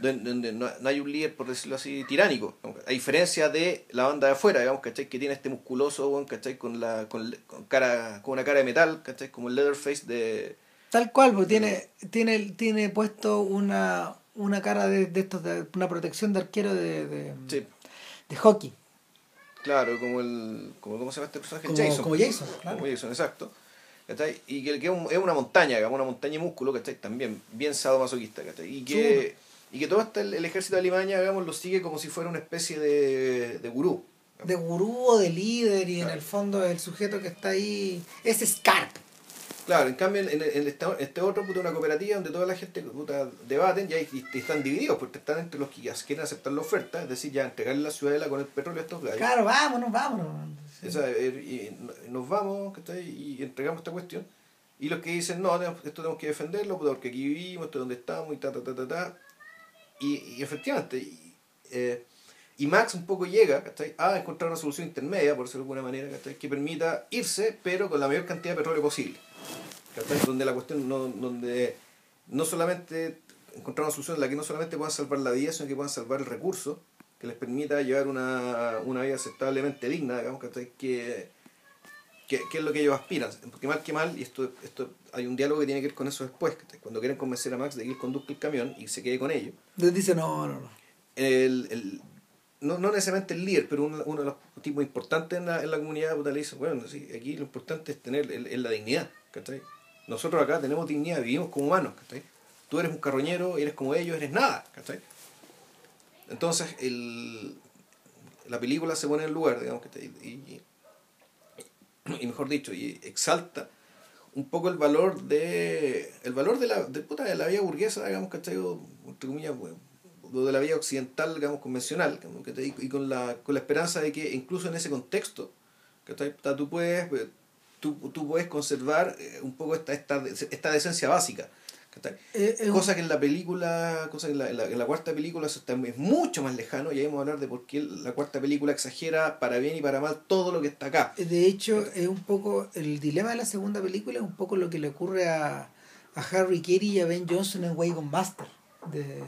donde, donde no, no hay un líder, por decirlo así, tiránico. A diferencia de la banda de afuera, digamos, ¿cachai? Que tiene este musculoso, ¿cachai? Con, la, con, con cara, con una cara de metal, ¿cachai? Como el Leatherface de... tal cual pues tiene tiene tiene puesto una una cara de, de estos de una protección de arquero de de, Sí, de hockey claro, como el... Como, ¿Cómo se llama este personaje? Como- Jason. como Jason, claro. Como Jason, exacto. ¿cachai? Y que, que es, un- es una montaña, digamos, una montaña de músculo, ¿cachai? También bien sadomasoquista, ¿cachai? Y que, y que todo este, el, ejército de Alimaña, digamos, lo sigue como si fuera una especie de, de gurú. de gurú o de líder y en el fondo el sujeto que está ahí es Scarp Claro, en cambio, en, en este, este otro, puta, una cooperativa donde toda la gente puta, debaten ya y, y están divididos, porque están entre los que ya quieren aceptar la oferta, es decir, ya entregarle la ciudadela con el petróleo a estos gallos. claro vámonos vámonos Sí. O sea, eh, y nos vamos y entregamos esta cuestión. Y los que dicen, no, esto tenemos que defenderlo, porque aquí vivimos, esto es donde estamos, y ta, ta, ta, ta, ta. Y, y efectivamente, y, eh, y Max un poco llega ¿cachai? a encontrar una solución intermedia, por decirlo de alguna manera, ¿cachai? que permita irse, pero con la mayor cantidad de petróleo posible. ¿cachai? Donde la cuestión, no, donde no solamente encontrar una solución en la que no solamente puedan salvar la vida, sino que puedan salvar el recurso que les permita llevar una, una vida aceptablemente digna, digamos, que, que, que, es lo que ellos aspiran. Porque mal que mal, y esto, esto hay un diálogo que tiene que ver con eso después, cuando quieren convencer a Max de que él conduzca el camión y se quede con ellos. Les dice, no, no, no. El, el, no, no necesariamente el líder, pero uno, uno de los tipos importantes en la, en la comunidad le dice, bueno, sí, aquí lo importante es tener el, la dignidad, ¿cachai? Nosotros acá tenemos dignidad, vivimos como humanos, ¿cachai? Tú eres un carroñero, eres como ellos, eres nada, ¿cachai? Entonces, el, la película se pone en el lugar, digamos, que y, y, mejor dicho, y exalta un poco el valor de el valor de la de, puta, de la vida burguesa, digamos, ¿cachai? entre comillas, bueno, de la vida occidental, digamos, convencional, y con la, con la esperanza de que incluso en ese contexto, tú puedes, tú, tú puedes conservar eh, un poco esta, esta, esta decencia básica. Eh, cosa que en la película, cosa que en la, en la, cuarta película eso está, es mucho más lejano y ahí vamos a hablar de por qué la cuarta película exagera para bien y para mal todo lo que está acá. De hecho, es un poco, el dilema de la segunda película es un poco lo que le ocurre a, a Harry Carey y a Ben Johnson en Wagon Master. De,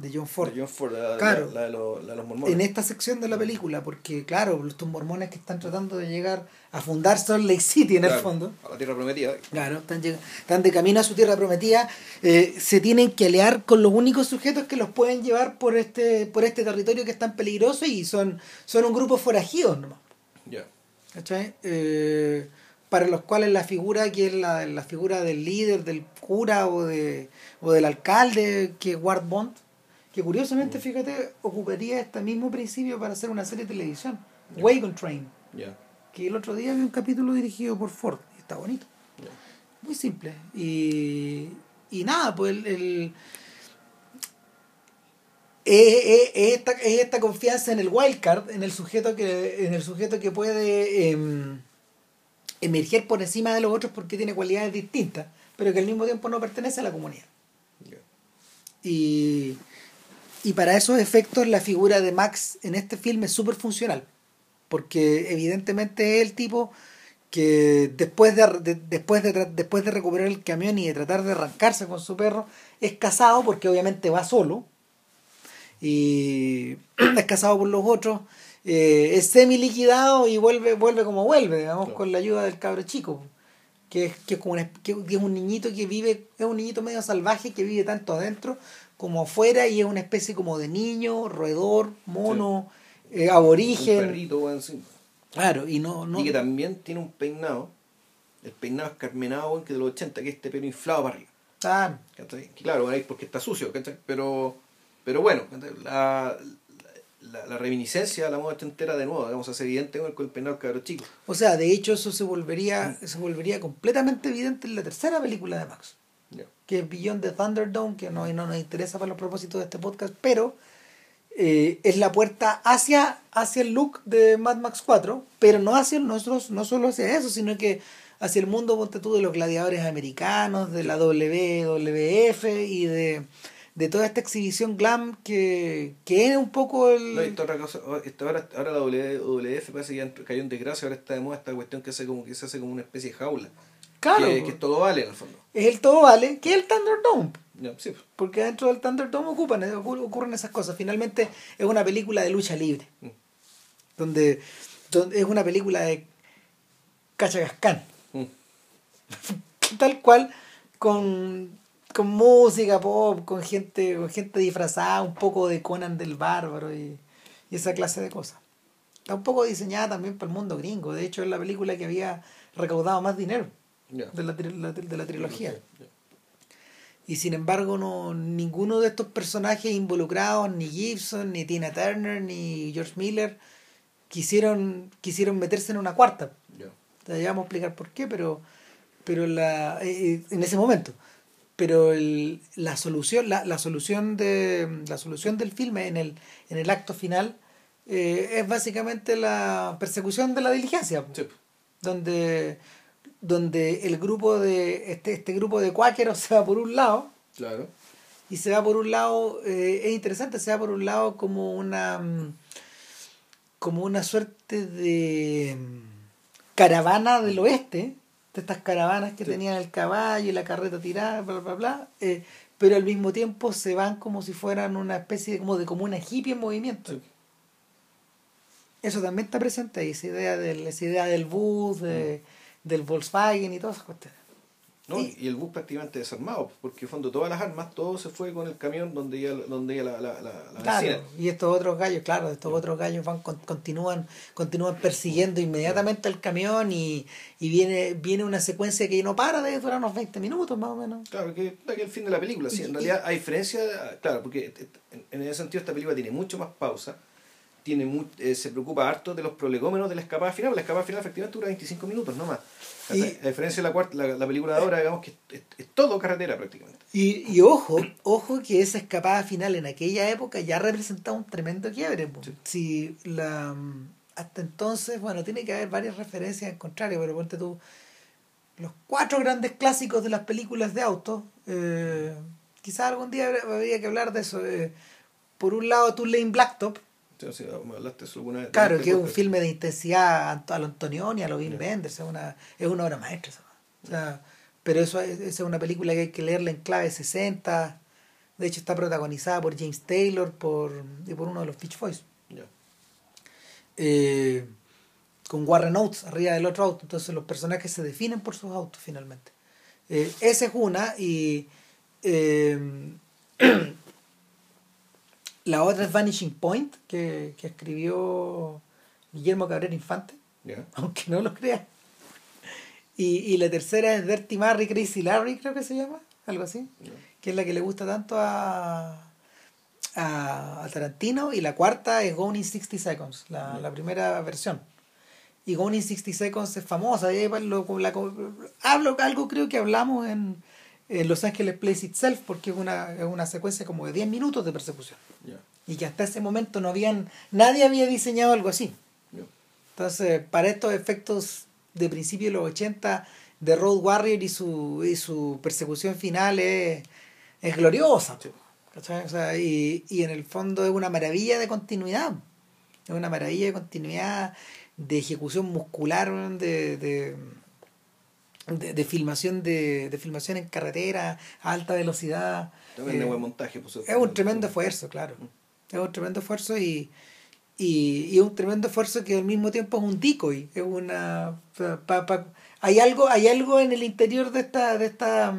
de John Ford. De John Ford, la, claro, la, de los, mormones. En esta sección de la película, porque claro, estos mormones que están tratando de llegar a fundar Salt Lake City en el fondo. A la tierra prometida. Claro, están, están de camino a su tierra prometida, eh, se tienen que aliar con los únicos sujetos que los pueden llevar por este, por este territorio que es tan peligroso y son, son un grupo forajidos nomás. Ya. Eh, para los cuales la figura que es la, la figura del líder, del cura o, de, o del alcalde, que es Ward Bond, que curiosamente, mm. fíjate, ocuparía este mismo principio para hacer una serie de televisión, Wagon Train, que el otro día vi un capítulo dirigido por Ford, y está bonito, muy simple, y, y nada, pues el, es, esta, esta, confianza en el wildcard, en el sujeto que, en el sujeto que puede em, emerger por encima de los otros porque tiene cualidades distintas, pero que al mismo tiempo no pertenece a la comunidad. Y, y para esos efectos la figura de Max en este filme es súper funcional, porque evidentemente es el tipo que después de, después, de, después de recuperar el camión y de tratar de arrancarse con su perro, es casado porque obviamente va solo, y es casado por los otros, eh, es semi liquidado y vuelve, vuelve como vuelve, digamos, con la ayuda del cabro chico, que es, que, como que es un niñito que vive, es un niñito medio salvaje que vive tanto adentro como afuera y es una especie como de niño, roedor, mono, eh, aborigen. Un perrito, Claro, y no, no. Y que también tiene un peinado, el peinado escarmenado que de los 80, que es este pelo inflado para arriba. Claro. Claro, porque está sucio, Pero, pero bueno, la, la, la, reminiscencia a la moda entera de nuevo, digamos, hace evidente con el peinado cabro chico. O sea, de hecho eso se volvería, se volvería completamente evidente en la tercera película de Max que es Beyond the Thunderdome, que no, no nos interesa para los propósitos de este podcast, pero eh, es la puerta hacia, hacia el look de Mad Max 4, pero no hacia nosotros, no solo hacia eso, sino que hacia el mundo ponte tú, de los gladiadores americanos, de la WWF y de, de toda esta exhibición glam que, que es un poco el... ahora, ahora la WWF parece que cayó en desgracia, ahora está de moda esta cuestión que, hace como, que se hace como una especie de jaula. Claro. Que, que, todo vale en el fondo. Es el todo vale, que es el Thunderdome. sí. Porque dentro del Thunderdome ocupan, ocurren esas cosas. Finalmente es una película de lucha libre. Mm. Donde, es una película de Cachagascán. Mm. Tal cual, con, con música pop, con gente, con gente disfrazada, un poco de Conan del Bárbaro y, y esa clase de cosas. Está un poco diseñada también para el mundo gringo. De hecho, es la película que había recaudado más dinero de, la, de la trilogía. Y sin embargo, no ninguno de estos personajes involucrados, ni Gibson, ni Tina Turner, ni George Miller, quisieron, quisieron meterse en una cuarta. ya vamos a explicar por qué, pero, pero la, eh, eh, en ese momento. Pero el, la solución, la, la, solución de, la solución del filme en el, en el acto final eh, es básicamente la persecución de la diligencia. Donde donde el grupo de este, este grupo de cuáqueros se va por un lado claro y se va por un lado eh, es interesante se va por un lado como una mm, como una suerte de mm, caravana del oeste de estas caravanas que tenían el caballo y la carreta tirada bla bla bla eh, pero al mismo tiempo se van como si fueran una especie de como de comuna hippie en movimiento. Sí. Eso también está presente ahí, esa idea del, esa idea del bus, de, del Volkswagen y todas esas cuestiones. ¿no? Y- Y el bus prácticamente desarmado, porque en fondo todas las armas, todo se fue con el camión donde iba, donde iba la, la, la, la Claro, vecina. y estos otros gallos, claro, estos otros gallos van con- continúan continúan persiguiendo inmediatamente al camión y, y viene viene una secuencia que no para de durar unos 20 minutos más o menos. Claro, que es el fin de la película. Sí, Y- en realidad, a diferencia, claro, porque en ese sentido esta película tiene mucho más pausa, tiene eh, se preocupa harto de los prolegómenos de la escapada final. La escapada final efectivamente dura 25 minutos, no más. Y- a diferencia de la, cuarta, la, la película de ahora, digamos que es, es todo carretera prácticamente. Y, y ojo, ojo que esa escapada final en aquella época ya representaba un tremendo quiebre. Sí. Si la hasta entonces, bueno, tiene que haber varias referencias en contrario, pero ponte tú los cuatro grandes clásicos de las películas de autos. Eh, quizás algún día habría- habría que hablar de eso. eh, por un lado, Tulane Blacktop, Entonces, me hablaste de eso alguna vez. claro, que es un filme de intensidad a lo Antonioni, a lo Wim Ya. Wenders, es una, es una obra maestra. O sea, pero eso es, esa es una película que hay que leerla en clave 60. De hecho, está protagonizada por James Taylor por, y por uno de los Beach Boys. Eh, con Warren Oates arriba del otro auto. Entonces los personajes se definen por sus autos finalmente. Eh, esa es una y eh, la otra es Vanishing Point que, que escribió Guillermo Cabrera Infante, aunque no lo creas. Y, y la tercera es Dirty Mary Crazy Larry, creo que se llama, algo así, que es la que le gusta tanto a, a, a Tarantino. Y la cuarta es Gone in 60 Seconds, la, la primera versión. Y Gone in 60 Seconds es famosa. eh, lo- la- hablo algo creo que hablamos en, en Los Ángeles Place Itself, porque es una, es una secuencia como de 10 minutos de persecución. Y que hasta ese momento no habían, nadie había diseñado algo así. Entonces, para estos efectos de principio de los 80 de Road Warrior y su, y su persecución final es, es gloriosa. Sí. O sea, y, y en el fondo es una maravilla de continuidad. Es una maravilla de continuidad, de ejecución muscular, de, de, de, de filmación de, de filmación en carretera a alta velocidad. También Eh, buen montaje. Pues, es un tremendo esfuerzo, claro. Es un tremendo esfuerzo y, y, y es un tremendo esfuerzo que al mismo tiempo es un decoy. Es una. pa- pa- hay algo, hay algo en el interior de esta, de esta,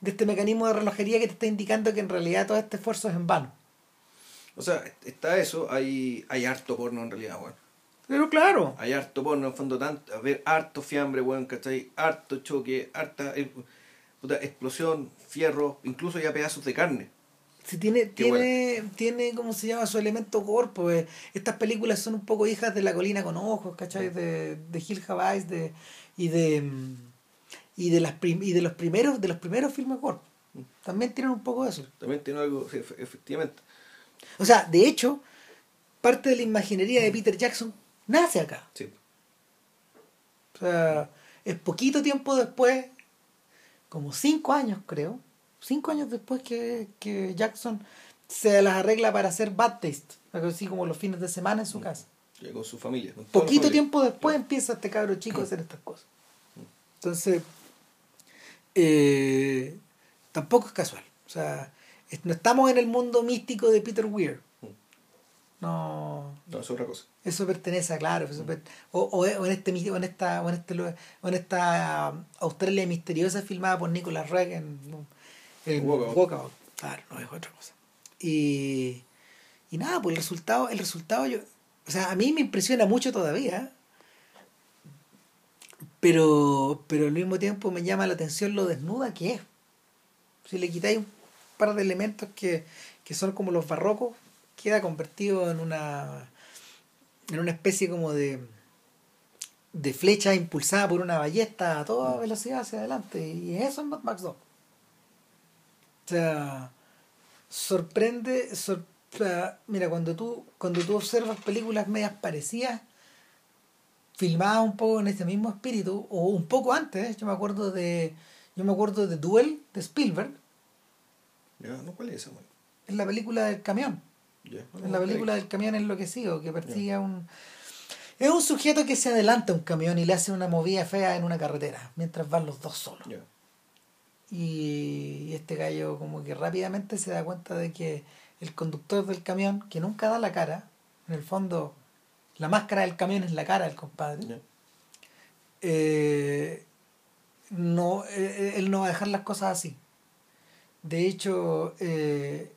de este mecanismo de relojería que te está indicando que en realidad todo este esfuerzo es en vano. O sea, está eso, hay, hay harto porno en realidad, weón. Pero claro. Hay harto porno, en el fondo, tanto, a ver, harto fiambre, weón, ¿cachai? Harto choque, harta eh, puta, explosión, fierro, incluso ya pedazos de carne. Si tiene, Qué tiene, tiene, ¿cómo se llama? Su elemento corpo. eh. Estas películas son un poco hijas de La colina con ojos, ¿cachai? De, de Hill Havais de, y de mm, y de las prim- y de los primeros, de los primeros filmes corp. También tienen un poco de eso. También tiene algo, sí, efectivamente. O sea, de hecho, parte de la imaginería de Peter Jackson nace acá. Sí. O sea, es poquito tiempo después, como cinco años creo, cinco años después que, que Jackson se las arregla para hacer Bad Taste, así como los fines de semana en su casa. Llegó su familia. con Poquito familia. tiempo después empieza este cabro chico a hacer estas cosas. Entonces, eh, tampoco es casual. O sea, no estamos en el mundo místico de Peter Weir. No, No, es otra cosa. eso pertenece a claro eso o, o, en este o en esta o en este o en esta Australia misteriosa filmada por Nicholas Roeg en, en Walkabout. Walkabout. claro no es otra cosa y y nada pues el resultado el resultado yo o sea a mí me impresiona mucho todavía pero pero al mismo tiempo me llama la atención lo desnuda que es si le quitáis un par de elementos que, que son como los barrocos queda convertido en una en una especie como de de flecha impulsada por una ballesta a toda velocidad hacia adelante. Y eso es Mad Max 2 o sea sorprende sor- mira cuando tú cuando tú observas películas medias parecidas filmadas un poco en este mismo espíritu o un poco antes yo me acuerdo de yo me acuerdo de Duel de Spielberg. No, ¿cuál es esa, es la película del camión Ya. en la película del camión enloquecido que persigue a un es un sujeto que se adelanta a un camión y le hace una movida fea en una carretera mientras van los dos solos. Y este gallo como que rápidamente se da cuenta de que el conductor del camión, que nunca da la cara, en el fondo la máscara del camión es la cara del compadre, eh, no, eh, él no va a dejar las cosas así. De hecho, eh,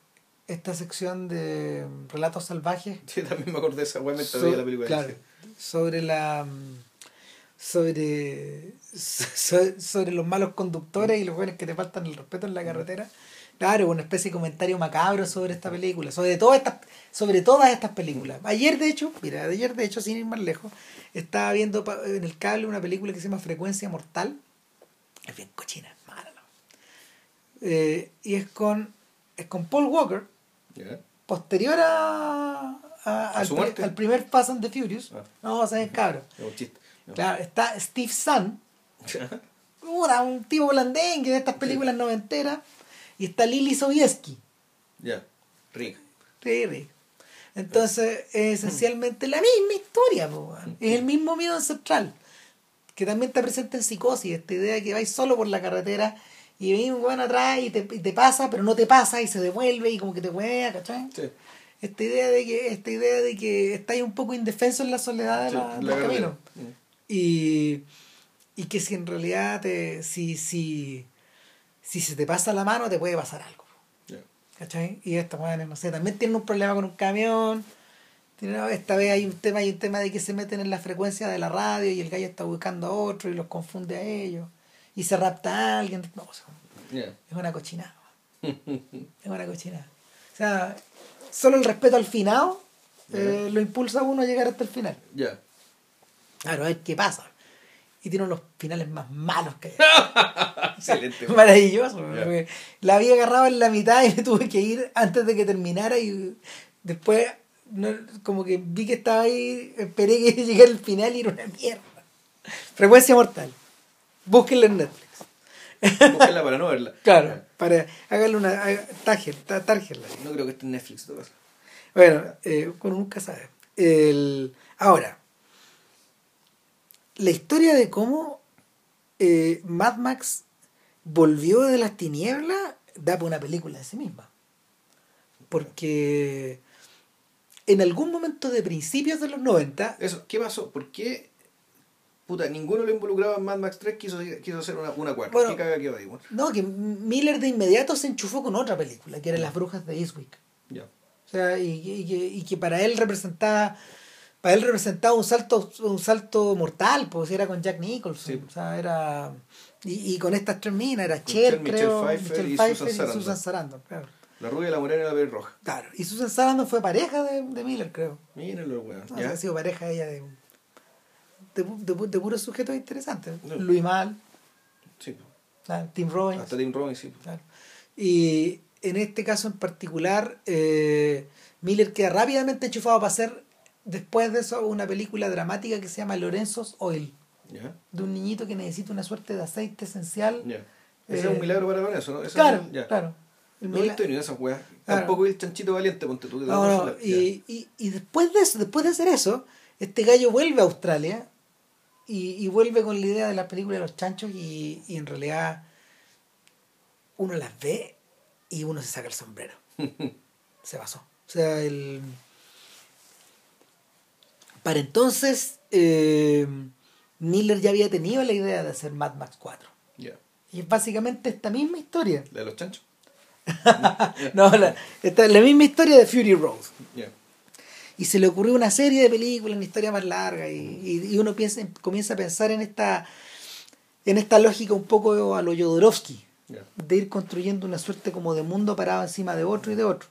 esta sección de relatos salvajes. Sí, también me acordé de esa weá So- la película. claro, sobre la mm, sobre so- sobre los malos conductores y los jóvenes que te faltan el respeto en la carretera. Claro una especie de comentario macabro sobre esta película sobre todas estas sobre todas estas películas. Ayer de hecho mira ayer de hecho sin ir más lejos estaba viendo en el cable una película que se llama Frecuencia Mortal. Es bien cochina es mala. Eh, y es con es con Paul Walker Posterior a, a- ¿A al, primer Fast and the Furious. Ah. No, o sea, es cabro. Un chiste. Claro, está Steve puta, un tipo blandengue de estas películas noventeras, y está Lily Sobieski. Ya. Rick. Sí. Entonces, es esencialmente la misma historia, po, es el mismo miedo ancestral, que también está presente en psicosis, esta idea de que vais solo por la carretera y viene un weón atrás y te, y te pasa, pero no te pasa y se devuelve y como que te huea, ¿cachai? Sí. esta idea de que esta idea de que estáis un poco indefenso en la soledad de Sí, la- la del camino Mm. y, y que si en realidad te si si si se te pasa la mano te puede pasar algo. ¿cachai? y esta bueno, no sé también tienen un problema con un camión esta vez hay un tema hay un tema de que se meten en la frecuencia de la radio y el gallo está buscando a otro y los confunde a ellos y se rapta a alguien no, o sea, es una cochinada es una cochinada. O sea, solo el respeto al finado eh, lo impulsa a uno a llegar hasta el final. Ya. Claro, a ver qué pasa. Y tiene uno de los finales más malos que hay. Excelente. Maravilloso. La había agarrado en la mitad y me tuve que ir antes de que terminara y después no, como que vi que estaba ahí, esperé que llegara el final y era una mierda. Frecuencia mortal. Búsquenla en Netflix. Búsquenla para no verla. Claro, para háganle una tárjenla. No creo que esté en Netflix todo eso. Bueno, eh, uno nunca sabe. El, ahora, la historia de cómo eh, Mad Max volvió de las tinieblas da para una película de sí misma. Porque en algún momento de principios de los 90, Eso, ¿qué pasó? ¿Por qué? Puta, ninguno lo involucraba en Mad Max 3 quiso, quiso hacer una, una cuarta. Bueno. ¿Qué caga que va weón? no, que Miller de inmediato se enchufó con otra película, que era Las Brujas de Eastwick. Ya. O sea, y, y que, y que para él representaba para él representaba un salto un salto mortal, pues era con Jack Nicholson, Sí. o sea, era y, y con estas tres minas, era Cher, Cher, creo, Michelle Pfeiffer Michelle y Pfeiffer Susan Sarandon. Susan Sarandon, claro. La rubia, la morena y la pelirroja. Claro, y Susan Sarandon fue pareja de, de Miller, creo. Mírenlo, weón. No, ha sido pareja ella de de, de, de puros sujetos interesantes. No. Louis Mal, Sí. claro, Tim Robbins. Hasta Tim Robbins, sí. Claro. Y en este caso en particular, eh, Miller queda rápidamente enchufado para hacer, después de eso, una película dramática que se llama Lorenzo's Oil, ¿Ya? de un niñito que necesita una suerte de aceite esencial. Ya. Ese Eh, es un milagro para Lorenzo, ¿no? Claro, es- ya. claro. El No he visto ni de esas weas. Claro. Tampoco el chanchito valiente, ponte tú. que No, no, y, y, y después de eso, después de hacer eso, este gallo vuelve a Australia y, y vuelve con la idea de la película de los chanchos y, y en realidad uno las ve y uno se saca el sombrero. se basó. O sea, el... Para entonces, eh, Miller ya había tenido la idea de hacer Mad Max 4. Ya. Y es básicamente esta misma historia. ¿La de los chanchos? no, la, esta es la misma historia de Fury Road. Ya. Y se le ocurrió una serie de películas, una historia más larga, y, y- uno piensa, comienza a pensar en esta, en esta lógica un poco a lo Jodorowsky, de ir construyendo una suerte como de mundo parado encima de otro y de otro.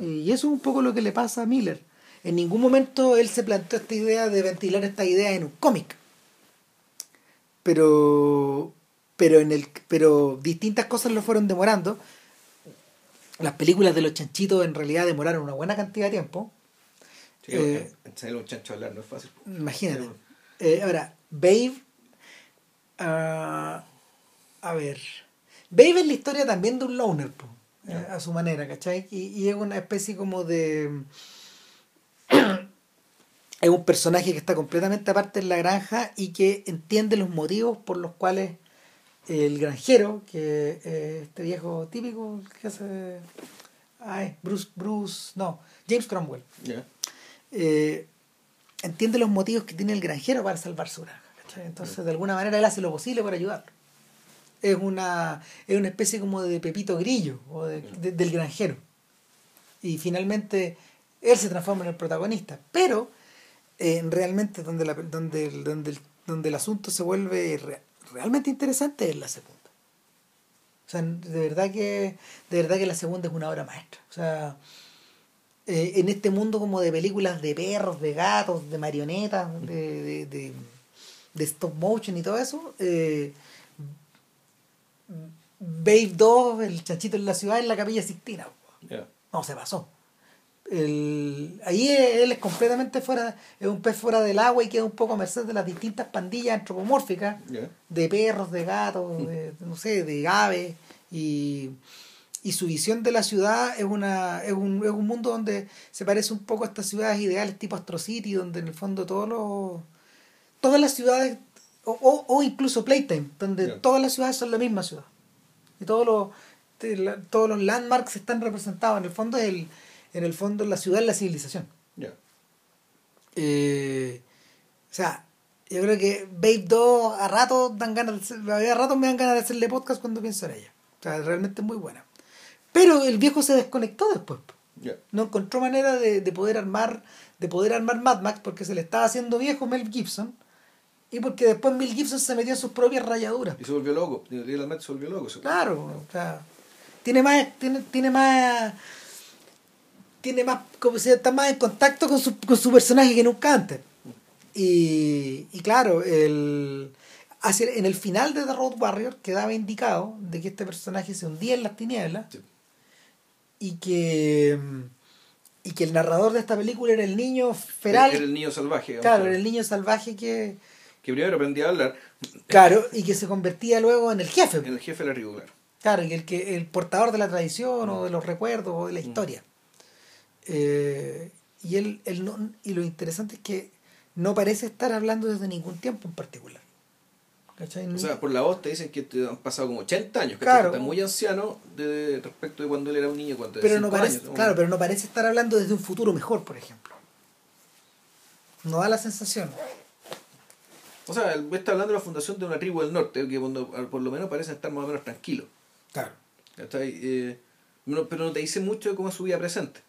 Y eso es un poco lo que le pasa a Miller. En ningún momento él se planteó esta idea de ventilar esta idea en un cómic. Pero, pero, en el, pero distintas cosas lo fueron demorando. Las películas de los chanchitos en realidad demoraron una buena cantidad de tiempo. Eh, enseñarle a un chancho hablar no es fácil. Imagínate. Eh, ahora, Babe. ah, a ver. Babe es la historia también de un loner, po, eh, a su manera, ¿cachai? Y, y es una especie como de. es un personaje que está completamente aparte en la granja y que entiende los motivos por los cuales el granjero, que eh, este viejo típico que hace. Ay, Bruce, Bruce, no, James Cromwell. Ya. Eh, entiende los motivos que tiene el granjero para salvar su granja. ¿cachai? Entonces, de alguna manera, él hace lo posible para ayudarlo. Es una, es una especie como de Pepito Grillo, o de- de- del granjero. Y finalmente, él se transforma en el protagonista. Pero, eh, realmente, donde, la- donde, el- donde, el, donde el asunto se vuelve re- realmente interesante es la segunda. O sea, de verdad que, de verdad que la segunda es una obra maestra. O sea, eh, en este mundo como de películas de perros, de gatos, de marionetas, de, de, de, de stop motion y todo eso, eh, Babe 2, el chanchito en la ciudad, en la capilla Sixtina. No, se pasó. El, ahí él es completamente fuera, es un pez fuera del agua y queda un poco a merced de las distintas pandillas antropomórficas de perros, de gatos, de, no sé, de aves y, y su visión de la ciudad es una es un, es un mundo donde se parece un poco a estas ciudades ideales tipo Astro City donde en el fondo todos los todas las ciudades o, o, o incluso Playtime donde todas las ciudades son la misma ciudad y todos los todos los landmarks están representados en el fondo es el en el fondo la ciudad es la civilización Ya. eh, o sea, yo creo que Babe 2 a rato dan ganas de hacer- a rato me dan ganas de hacerle podcast cuando pienso en ella. O sea, realmente es muy buena. Pero el viejo se desconectó después. Ya. No encontró manera de, de poder armar de poder armar Mad Max porque se le estaba haciendo viejo Mel Gibson y porque después Mel Gibson se metió en sus propias rayaduras. Y se volvió loco. Realmente se volvió loco. ese- Claro, o sea, tiene más, tiene, tiene más, tiene más, como se está más en contacto con su, con su personaje que nunca antes. Y, y claro, el, hacia, en el final de The Road Warrior quedaba indicado de que este personaje se hundía en las tinieblas Sí. Y que y que el narrador de esta película era el niño feral, Era el niño salvaje. claro, era el niño salvaje que, Que primero aprendía a hablar. claro, y que se convertía luego en el jefe. En el jefe de la tribu, claro. Claro, y el, que, el portador de la tradición o de los recuerdos o de la historia. Eh, y, él, él no, y lo interesante es que no parece estar hablando desde ningún tiempo en particular. ¿Cachai? O sea, por la voz te dicen que te han pasado como 80 años. Que Claro. está muy anciano de, respecto de cuando él era un niño. Cuando pero no parece, claro, pero no parece estar hablando desde un futuro mejor, por ejemplo. No da la sensación. O sea, él está hablando de la fundación de una tribu del norte, que cuando, por lo menos parece estar más o menos tranquilo. Claro. ¿cachai? Eh, no- pero no te dice mucho de cómo es su vida presente.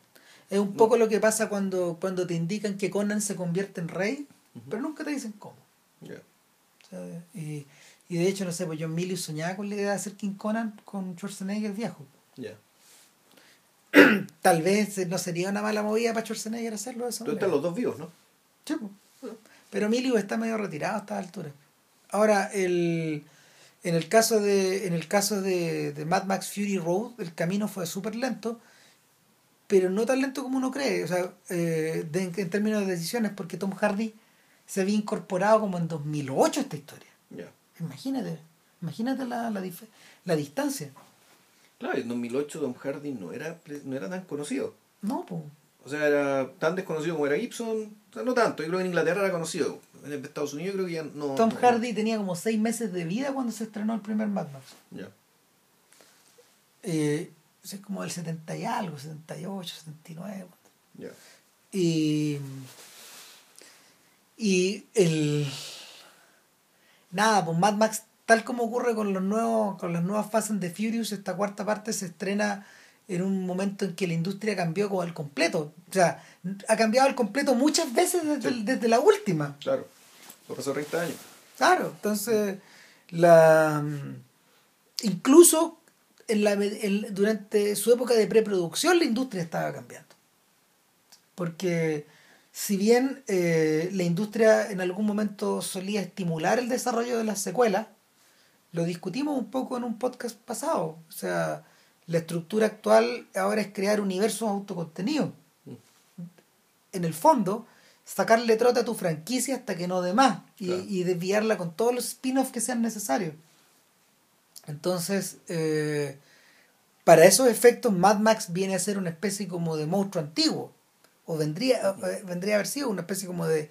Es un poco lo que pasa cuando, cuando te indican que Conan se convierte en rey, pero nunca te dicen cómo. Ya. ¿Sabes? Y, y de hecho, no sé, pues John Milius soñaba con la idea de hacer King Conan con Schwarzenegger viejo. Ya. Tal vez eh, no sería una mala movida para Schwarzenegger hacerlo Entonces manera. están los dos vivos, ¿no? Sí, pues. Pero Milius está medio retirado a esta altura. Ahora, el, en el caso de en el caso de, de Mad Max Fury Road, el camino fue súper lento, pero no tan lento como uno cree. O sea, eh, de- en términos de decisiones, porque Tom Hardy se había incorporado como en 2008 a esta historia. Imagínate, imagínate la, la, la distancia. Claro, en 2008 Tom Hardy no era, no era tan conocido. No, pues. O sea, era tan desconocido como era Gibson. O sea, no tanto. Yo creo que en Inglaterra era conocido. En Estados Unidos creo que ya no. Tom no- Hardy tenía como seis meses de vida cuando se estrenó el primer Mad Max. Ya. Eh, es como del 70 y algo, 78, 79. Ya. Y, y el nada, pues Mad Max, tal como ocurre con los nuevos, con las nuevas Fast and the Furious, esta cuarta parte se estrena en un momento en que la industria cambió como al completo. O sea, ha cambiado al completo muchas veces desde, Sí. desde la última. Claro. Lo pasó 30 años. Claro, entonces la incluso en la, en- durante su época de preproducción la industria estaba cambiando. Porque si bien eh, la industria en algún momento solía estimular el desarrollo de las secuelas, lo discutimos un poco en un podcast pasado. O sea, la estructura actual ahora es crear universos autocontenidos. En el fondo, sacarle trote a tu franquicia hasta que no dé más y, Claro. y desviarla con todos los spin-offs que sean necesarios. Entonces, eh, para esos efectos, Mad Max viene a ser una especie como de monstruo antiguo. O vendría, eh, vendría a haber sido una especie como de,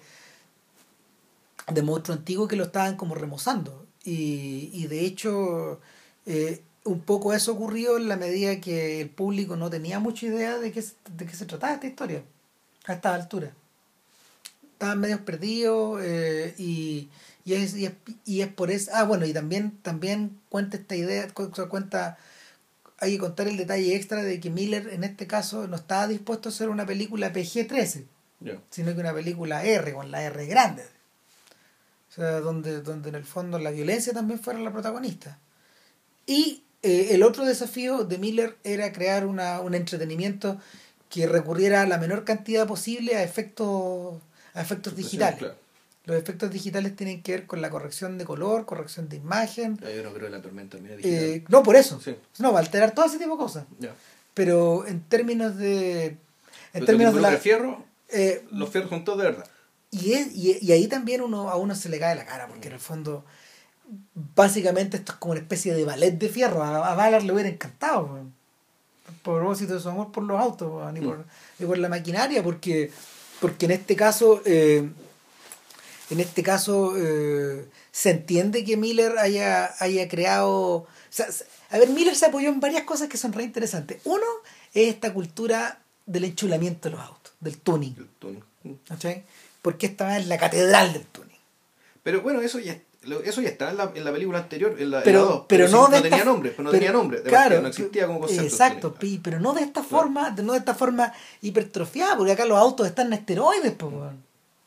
de monstruo antiguo que lo estaban como remozando. Y, y de hecho, eh, un poco eso ocurrió en la medida que el público no tenía mucha idea de qué, de qué se trataba esta historia a esta altura. Estaban medios perdidos eh, y, y, es, y, es, y es por eso. Ah, bueno, y también, también cuenta esta idea, cu- cu- cuenta, hay que contar el detalle extra de que Miller en este caso no estaba dispuesto a hacer una película PG-13 Ya. sino que una película R, con la R grande. O sea, donde, donde en el fondo la violencia también fuera la protagonista. Y eh, el otro desafío de Miller era crear una, un entretenimiento que recurriera a la menor cantidad posible a efectos, a efectos digitales. Claro. Los efectos digitales tienen que ver con la corrección de color, corrección de imagen. Yo no creo en la tormenta mira, digital. Eh, no, por eso. Sí. No, va a alterar todo ese tipo de cosas. Pero en términos de... En Pero términos de la... fierro, eh, los fierros son todos de verdad. Y, es- y, y ahí también uno a uno se le cae la cara, porque en el fondo, básicamente esto es como una especie de ballet de fierro. A, a Ballard le hubiera encantado, weón. por propósito de su amor por los autos, weón, y, por, y por la maquinaria, porque, porque en este caso, eh, en este caso, eh, se entiende que Miller haya, haya creado. o sea, a ver, Miller se apoyó en varias cosas que son re interesantes. Uno es esta cultura del enchulamiento de los autos, del tuning. El tuning. ¿cachai? Porque esta es la catedral del tuning. Pero bueno, eso ya, eso ya está en la, en la película anterior, en la, en Pero, la dos, pero sí, no de tenía esta- nombre, pero no pero- tenía nombre, de claro, no existía como concepto. Exacto, pi- pero no de esta forma, de- no de esta forma hipertrofiada, porque acá los autos están en esteroides, pues.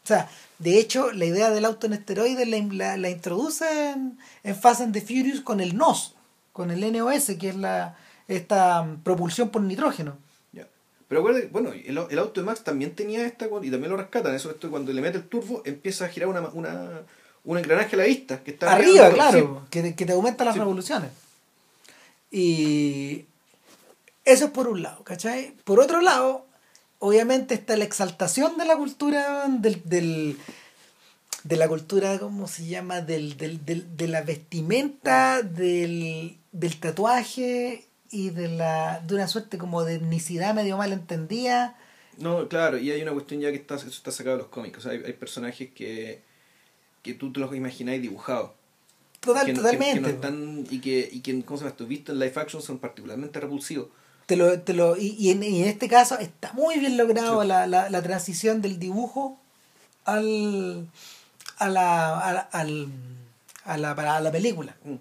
O sea, de hecho, la idea del auto en esteroides la, la, la introduce en, Fast and the Furious con el NOS, con el NOS, que es la esta mm, propulsión por nitrógeno. Ya. Pero bueno, el, el auto de Max también tenía esta, y también lo rescatan, eso esto cuando le mete el turbo empieza a girar una, una, un engranaje a la vista, que está Arriba, claro, que, te- que te aumenta las Sí. revoluciones. Y eso es por un lado, ¿cachai? Por otro lado, obviamente está la exaltación de la cultura, del, del- de la cultura, ¿cómo se llama? Del, del, del- de la vestimenta, del, del tatuaje y de la de una suerte como de etnicidad medio mal entendida. No, claro, y hay una cuestión ya que está, eso está sacado de los cómics. O sea, hay, hay personajes que, que tú te los imagináis dibujados. Total, que, que- que totalmente. no están, y que, y que ¿cómo se llama? visto en live action son particularmente repulsivos. Te lo, te lo, y, y en, y en este caso está muy bien logrado Sí. la, la, la transición del dibujo al, a, la, a, la- al, a, la, para la película. Mm.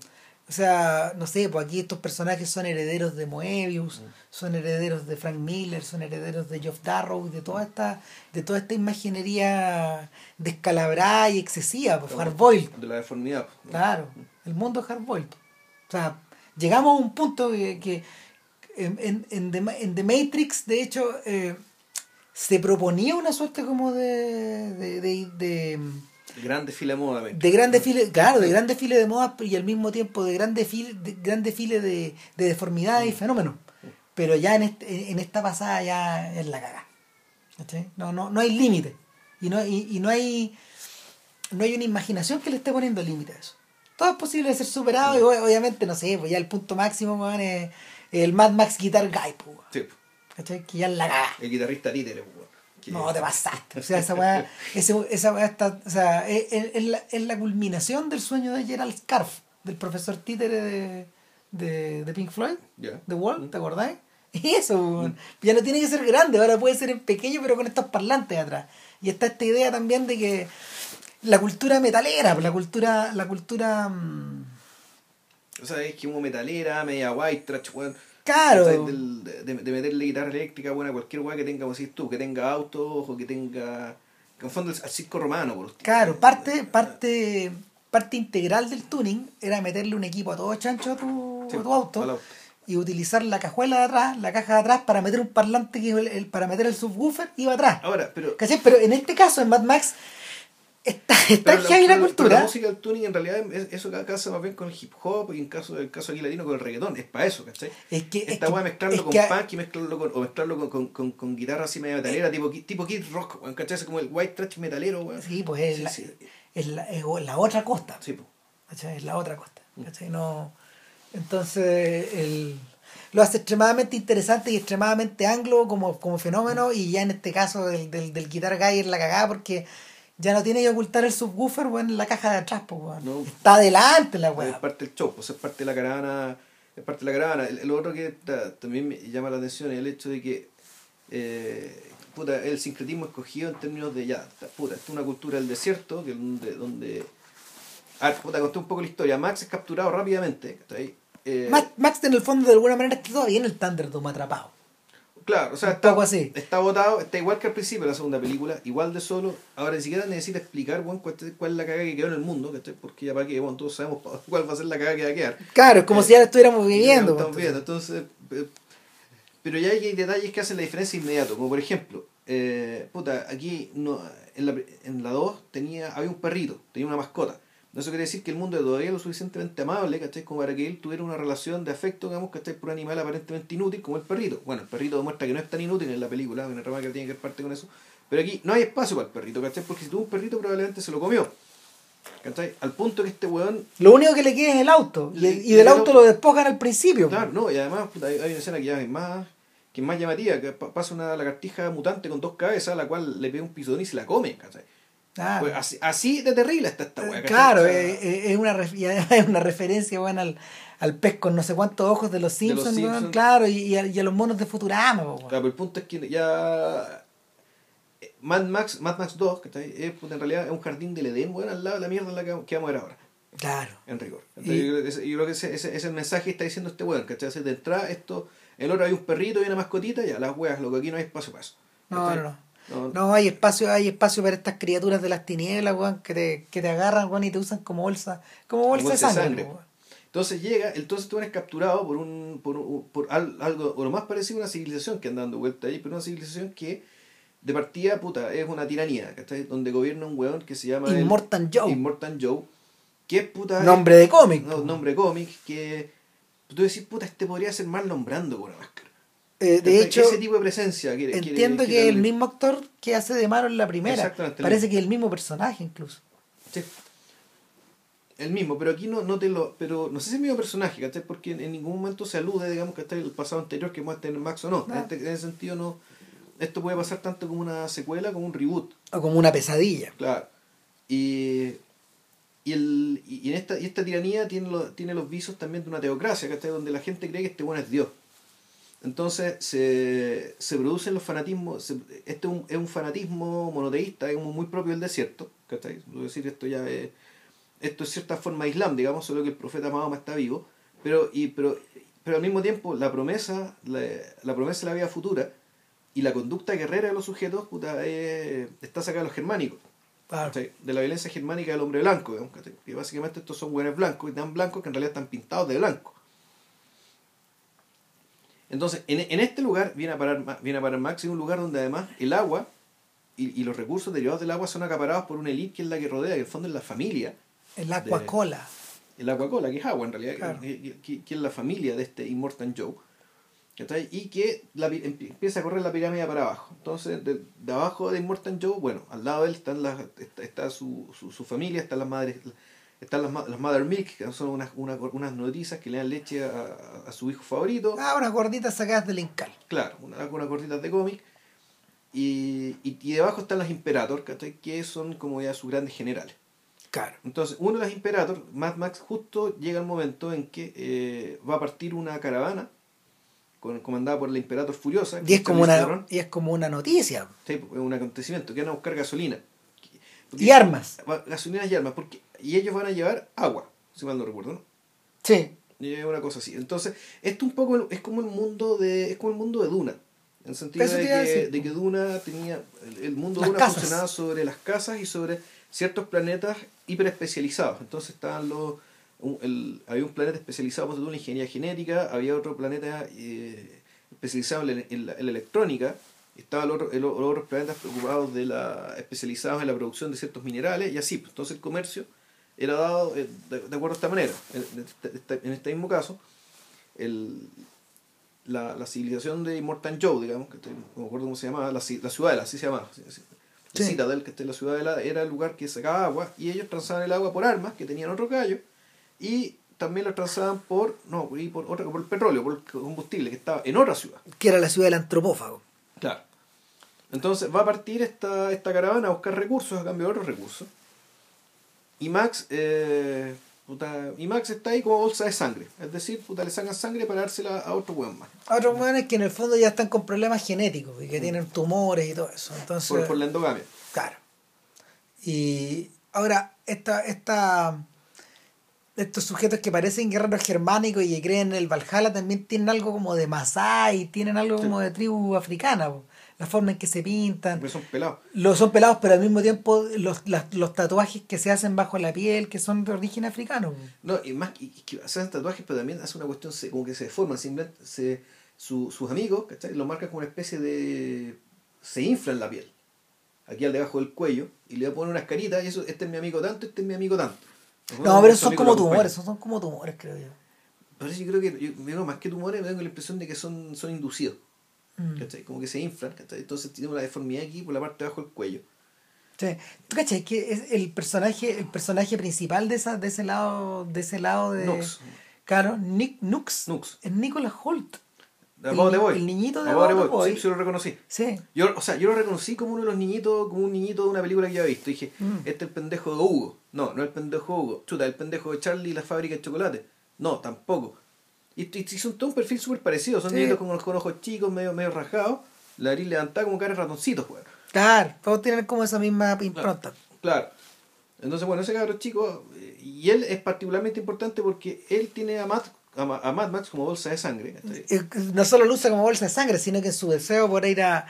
O sea, no sé, pues aquí estos personajes son herederos de Moebius, son herederos de Frank Miller, son herederos de Geoff Darrow, de toda esta, de toda esta imaginería descalabrada y excesiva, pues Hardboiled. De la deformidad. ¿no? Claro, el mundo es hardboiled. O sea, llegamos a un punto que, que en, en, en, The, en The Matrix, de hecho, eh, se proponía una suerte como de, de, de, de, Gran desfile de moda. me- de gran desfile, claro, de gran desfile de moda y al mismo tiempo de gran desfile de, gran desfile de, de deformidades y fenómenos. Pero ya en, este, en esta pasada ya es la caga. ¿Cachai? No, no, no hay límite. Y no, y, y no hay no hay una imaginación que le esté poniendo límite a eso. Todo es posible de ser superado y obviamente, no sé, pues ya el punto máximo weón, es el Mad Max Guitar Guy, pues. Sí, ¿cachai? Que ya la caga. el guitarrista títere. pues, que- No, te pasaste. O sea, esa weá, ese, esa weá está, o sea, es, la, es la culminación del sueño de Gerald Scarf, del profesor títere de, de, de Pink Floyd, Ya. The Wall, ¿te acordáis? Y eso, ya no tiene que ser grande, ahora puede ser en pequeño, pero con estos parlantes atrás. Y está esta idea también de que la cultura metalera, la cultura, la cultura mm, O sea, es que como metalera, media white trash, weón. Claro. de, de meterle guitarra eléctrica, bueno, a cualquier weá que tenga, como decís tú, que tenga autos o que tenga. Que en fondo al circo romano, por usted. Claro, parte, parte, parte integral del tuning era meterle un equipo a todo chancho a tu, Sí, a tu auto auto. y utilizar la cajuela de atrás, la caja de atrás para meter un parlante que el, el- para meter el subwoofer iba atrás. Ahora, pero. ¿Cachai? Pero en este caso, en Mad Max, está, está pero heavy la, pero cultura. la música del tuning en realidad es, eso casa más bien con el hip hop y en caso el caso aquí latino con el reggaetón, es para eso, ¿cachai? Es que- es Esta weá mezclarlo es con que- punk y mezclarlo con, o mezclarlo con, con, con, con guitarra así media metalera, tipo, tipo Kid Rock, weón, ¿cachai? Es como el white trash metalero, weón. Sí, pues es, Sí, la, sí. es la, es la otra costa. Sí, po. ¿cachai? Es la otra costa. ¿cachai? No, entonces, el, lo hace extremadamente interesante y extremadamente anglo como, como fenómeno y ya en este caso del, del, del Guitar Guy es la cagada porque Ya no tiene que ocultar el subwoofer, weón, en la caja de atrás, pues, weón. No. Está adelante la Es weá. parte del show, pues es parte de la caravana. Es parte de la caravana. El, el otro que ta- también me llama la atención es el hecho de que eh, puta, el sincretismo escogido en términos de ya, ta- puta, esta es una cultura del desierto, que donde, donde a ver, puta, conté un poco la historia. Max es capturado rápidamente. Eh, Max, Max, en el fondo, de alguna manera, está todavía en el Thunderdome atrapado. Claro, o sea, está, así. está botado, está igual que al principio de la segunda película, igual de solo. Ahora ni siquiera necesita explicar bueno, cuál, cuál es la caga que quedó en el mundo, ¿cachai? Porque ya para que, bueno, todos sabemos cuál va a ser la caga que va a quedar. Claro, es como Eh, si ya lo estuviéramos viviendo. Estamos viendo, entonces. eh, Pero ya hay detalles que hacen la diferencia inmediato, como por ejemplo, eh, puta, aquí no, en, la, en la 2 tenía, había un perrito, tenía una mascota. Eso quiere decir que el mundo todavía es lo suficientemente amable, ¿cachai? Como para que él tuviera una relación de afecto, digamos, ¿cachai? Por un animal aparentemente inútil como el perrito. Bueno, el perrito demuestra que no es tan inútil en la película, en el rama que tiene que ver parte con eso. Pero aquí no hay espacio para el perrito, ¿cachai? Porque si tuvo un perrito probablemente se lo comió. ¿Cachai? Al punto que este weón Lo único que le queda es el auto. Y, Le- y del el auto auto- lo despojan al principio. Claro, no, y además hay, hay una escena que ya es más, que es más llamativa, que pa- pasa una lagartija mutante con dos cabezas, a la cual le pega un pisotón y se la come, ¿cachai? Claro. Pues así, así de terrible está esta weá, Eh, ¿cachai? Claro, sea, eh, eh, es, una, y es una referencia bueno, al, al pez con no sé cuántos ojos de los De los Simpsons, Simpsons. claro, y, y a, y a los monos de Futurama. Claro, pero el punto es que ya Mad Max, Mad Max 2, ¿cachai? Es, puta, en realidad es un jardín del Edén, weón, al lado de la mierda en la que, que vamos a ver ahora. Claro. en rigor. Y- Entonces, yo, creo que ese, yo creo que ese, ese- ese es el mensaje que está diciendo este weón, ¿cachai? De entrada, esto, el otro hay un perrito y una mascotita, ya, las weas, lo que aquí no hay espacio para eso. No, no, no. No, No, hay espacio, hay espacio para estas criaturas de las tinieblas, weón, que te, que te agarran, weón, y te usan como bolsa, como bolsa, bolsa de sangre. sangre. Entonces llega, entonces tú eres capturado por un, por, un- por al- algo, o lo más parecido a una civilización que anda dando vuelta ahí, pero una civilización que de partida, puta, es una tiranía, ¿cachai? Donde gobierna un weón que se llama Immortal Joe. Immortal Joe, que es puta... Nombre de cómic. No, nombre cómic, que tú decís, puta, este podría ser mal nombrando con una máscara. Eh, de hecho, ese tipo de presencia quiere, entiendo quiere que el darle. mismo actor que hace de Maro en la primera. Exactamente, el Parece que es el mismo personaje incluso. Sí. El mismo, pero aquí no, no te lo. Pero no sé si es el mismo personaje, ¿cachai? Porque en, en ningún momento se alude, digamos, que está el pasado anterior que muestra en Max o no. En, este- en ese sentido, no. Esto puede pasar tanto como una secuela como un reboot, O como una pesadilla. claro. Y. Y, el, y en esta, y esta tiranía tiene, los tiene los visos también de una teocracia, ¿cachai? Donde la gente cree que este bueno es Dios. Entonces se, se producen los fanatismos. se- este es un, es un fanatismo monoteísta, es muy propio del desierto. ¿cachai? Es decir, esto ya es, esto es cierta forma de Islam, digamos, solo que el profeta Mahoma está vivo. Pero, y, pero, pero al mismo tiempo, la promesa, la, la promesa de la vida futura y la conducta guerrera de los sujetos puta, es- está sacada de los germánicos. Claro. ¿cachai? De la violencia germánica del hombre blanco, que básicamente estos son buenos blancos y tan blancos que en realidad están pintados de blanco. Entonces, en, en este lugar viene a, parar, viene a parar Max, en un lugar donde además el agua y, y los recursos derivados del agua son acaparados por una elite que es la que rodea, que en el fondo es la familia, El Aquacola. el Aquacola, que es agua en realidad, Claro. que, que- es la familia de este Immortal Joe, y que la pi- empie- empieza a correr la pirámide para abajo. Entonces, de, de abajo de Immortal Joe, bueno, al lado de él están las, está, está su, su, su familia, están las madres, están las, las Mother Milk, que son unas, unas, unas nodrizas que le dan leche a, a- su hijo favorito. Ah, unas gorditas sacadas del Incal. Claro, una, unas gorditas de cómic. Y, y, y debajo están las Imperator, que son como ya sus grandes generales. Claro. Entonces, uno de las Imperator, Mad Max, justo llega el momento en que eh, va a partir una caravana con, comandada por la Imperator Furiosa. Y es como una, Theron. y es como una noticia. Sí, es un acontecimiento, que van a buscar gasolina. Porque- Y armas. Gasolinas y armas, porque, y ellos van a llevar agua, si mal no recuerdo, ¿no? Sí. Y es una cosa así. Entonces, esto un poco es como el mundo de, es como el mundo de Duna. En el sentido de que, de que Duna tenía. El, el mundo de Duna casas. funcionaba sobre las casas y sobre ciertos planetas hiper especializados. Entonces estaban los. un- el- había un planeta especializado por en la ingeniería genética, había otro planeta eh, especializado en, la- en la, en la electrónica, estaban los, otros- el- los otros planetas preocupados de la, especializados en la producción de ciertos minerales y así. pues. Entonces el comercio era dado eh, de, de acuerdo a esta manera. En, en este- este- en este mismo caso, el, la, la civilización de Immortal Joe, digamos, que estoy- no me acuerdo cómo se llamaba, la, la ciudadela, así se llamaba. La Sí. Citadel, que está en la ciudadela, era el lugar que sacaba agua y ellos transaban el agua por armas que tenían otro gallo y también lo transaban por, no, y por, otra, por el petróleo, por el combustible que estaba en otra ciudad. Que era la ciudad del antropófago. Claro. Entonces va a partir esta, esta caravana a buscar recursos a cambio de otros recursos. Y Max, eh, puta, y Max está ahí como bolsa de sangre. Es decir, puta, le sacan sangre para dársela a otro weón más. A otros hueones que en el fondo ya están con problemas genéticos y que tienen tumores y todo eso. Entonces, Por, por la endogamia. Claro. Y ahora, esta, esta, estos sujetos que parecen guerreros germánicos y que creen en el Valhalla también tienen algo como de Masái, tienen algo como de tribu africana. po. La forma en que se pintan. Porque son pelados. Los son pelados, pero al mismo tiempo los, las- los tatuajes que se hacen bajo la piel, que son de origen africano. po. No, y más y- que hacen tatuajes, pero también hace una cuestión se- como que se deforman. Simplemente se, su- sus amigos, ¿cachai? Lo marcan como una especie de. Se inflan la piel. Aquí al debajo del cuello. Y le ponen unas caritas. Y eso, este es mi amigo tanto, este es mi amigo tanto. No, pero Su son como tumores, son, son como tumores, creo yo. Por eso yo creo que, yo, más que tumores, me tengo la impresión de que son, son inducidos. Mm. ¿cachai? Como que se inflan, ¿cachai? Entonces tiene una deformidad aquí por la parte de abajo del cuello. Sí. ¿Tú cachai? Que es el personaje, el personaje principal de esa, de ese lado, de ese lado de. Nux. Claro, Nick Nux. Nux. Es Nicholas Holt. El ni- el niñito de About Boy. Sí, sí lo reconocí. Sí. Yo, o sea, yo lo reconocí como uno de los niñitos, como un niñito de una película que ya he visto. Dije, Mm. este es el pendejo de Hugo. No, no es el pendejo de Hugo. Chuta, el pendejo de Charlie y la fábrica de chocolate. No, tampoco. Y, y, son todo un perfil súper parecido. Son Sí. niñitos con, con ojos chicos, medio, medio rajados. La nariz levantada como cara de ratoncitos, pues. Claro, todos tienen como esa misma impronta. Claro. Entonces, bueno, ese cabrón chico, eh, y él es particularmente importante porque él tiene a Matt, a, a Mad Max como bolsa de sangre. No solo lo usa como bolsa de sangre, sino que su deseo por ir a.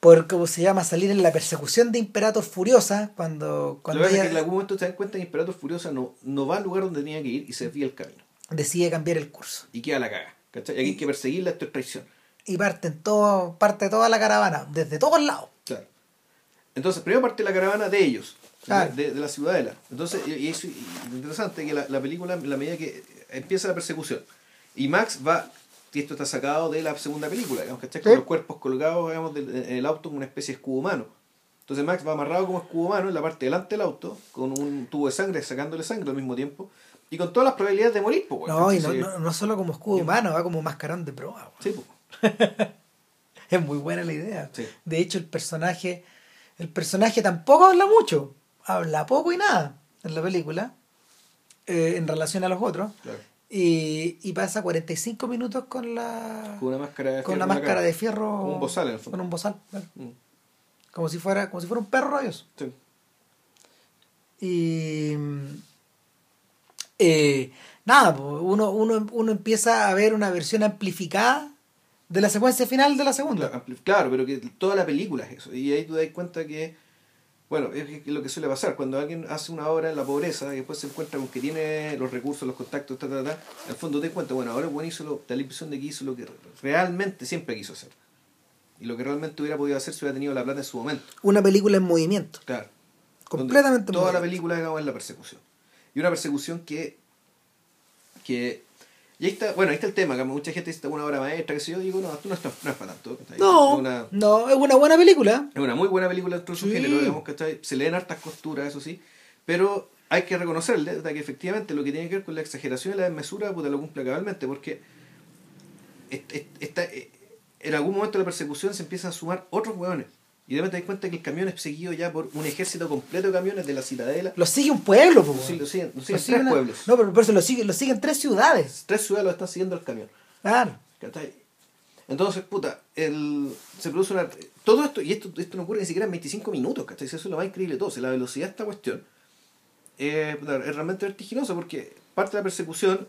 por, ¿cómo se llama? salir en la persecución de Imperator Furiosa, cuando, cuando es ella que en algún momento se dan cuenta que Imperator Furiosa no, no va al lugar donde tenía que ir y se desvía el camino. Decide cambiar el curso. Y queda la caga. ¿cachai? Y aquí hay que perseguirla, esto es traición. Y parten todo, parte toda la caravana, desde todos lados. Claro. Entonces, primero parte la caravana de ellos, Claro. de, de la ciudadela. Entonces, y, lo interesante es que la, la película, en la medida que empieza la persecución, y Max va, y esto está sacado de la segunda película, digamos, ¿cachai? Con Sí. los cuerpos colgados, digamos, del- en el auto como una especie de escudo humano. Entonces Max va amarrado como escudo humano en la parte delante del auto, con un tubo de sangre, sacándole sangre al mismo tiempo, y con todas las probabilidades de morir, pues, No, y no, no, no solo como escudo humano, va como mascarón de proa. Sí, pues. Es muy buena la idea. Sí. De hecho, el personaje, el personaje tampoco habla mucho, habla poco y nada en la película, eh, en relación a los otros, Claro. y, y pasa 45 minutos con la Con una máscara de con fierro máscara cara. de fierro, Como un bozal, en el fondo. con un bozal, claro. Mm, como si fuera, como si fuera un perro rabioso. sí. Y eh, nada, uno, uno, uno empieza a ver una versión amplificada de la secuencia final de la segunda. Claro, pero que toda la película es eso. Y ahí tú das cuenta que, bueno, es lo que suele pasar. Cuando alguien hace una obra en la pobreza y después se encuentra con que tiene los recursos, los contactos, ta, ta, ta, al fondo te das cuenta, bueno, ahora buen hizo lo, da la impresión de que hizo lo que realmente siempre quiso hacer. Y lo que realmente hubiera podido hacer si hubiera tenido la plata en su momento. Una película en movimiento. Claro. Completamente Toda la movimiento. película digamos, es la persecución. Y una persecución que. que y ahí está, bueno, ahí está el tema, que mucha gente dice una obra maestra, que sé yo, digo, no, esto no es, no es para tanto. No, Es una, no, es una buena película. es una muy buena película dentro de su Sí. género, digamos, ¿cachai? Se leen hartas costuras, eso sí, pero hay que reconocerle que efectivamente lo que tiene que ver con la exageración y la desmesura, puta, lo cumple cabalmente, porque est- est- esta- eh, en algún momento de la persecución se empiezan a sumar otros hueones. Y de repente te das cuenta que el camión es seguido ya por un ejército completo de camiones de la Citadela. Lo sigue un pueblo, po, siguen, lo siguen- lo siguen sigue tres una- pueblos. No, pero por eso lo siguen, lo siguen tres ciudades. Tres ciudades lo están siguiendo el camión. Claro. ¿Cachai? Entonces, puta, el, se produce una... Todo esto, y esto, esto no ocurre ni siquiera en 25 minutos, ¿cachai? Eso es lo más increíble de todo. O sea, la velocidad de esta cuestión eh, es realmente vertiginosa porque parte de la persecución,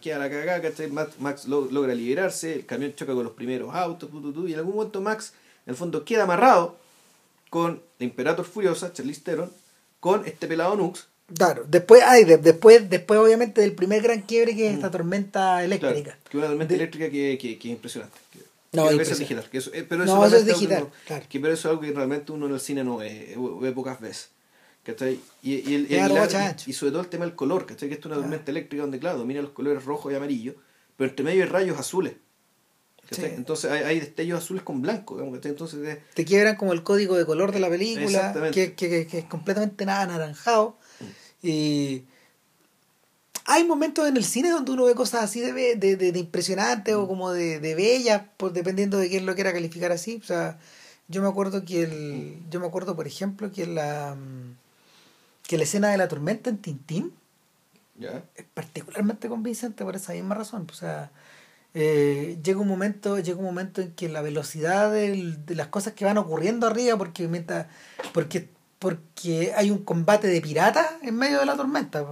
queda la cagada, ¿cachai? Max, Max lo- logra liberarse, el camión choca con los primeros autos, y en algún momento Max, en el fondo, queda amarrado con la Imperator Furiosa, Charlize Theron, con este pelado Nux, Claro. Después, ay, de- después, después obviamente del primer gran quiebre que es esta tormenta eléctrica. Claro, que una tormenta eléctrica que, que, que es impresionante. Que, No, es impresionante. digital. Que eso, eh, pero No, eso es digital, que, claro. que pero eso es algo que realmente uno en el cine no ve, o ve pocas veces. ¿Cachai? Y, y, el, Claro, el- y sobre todo el tema del color, ¿cachai? Que esto es una tormenta eléctrica donde, claro, domina los colores rojo y amarillo, pero entre medio hay rayos azules. Entonces hay, hay destellos azules con blanco. Entonces es- Te quiebran como el código de color de la película, que, que, que- es completamente nada anaranjado. Y hay momentos en el cine donde uno ve cosas así de, de, de, de impresionantes o como de, de bellas, por, dependiendo de quién lo quiera calificar así. O sea, Yo me acuerdo que el. Yo me acuerdo, por ejemplo, que la. mm, que la escena de la tormenta en Tintín ¿Ya? es particularmente convincente por esa misma razón. O sea, eh, llega un momento, llega un momento en que la velocidad del- de las cosas que van ocurriendo arriba, porque mientras, porque, porque hay un combate de piratas en medio de la tormenta.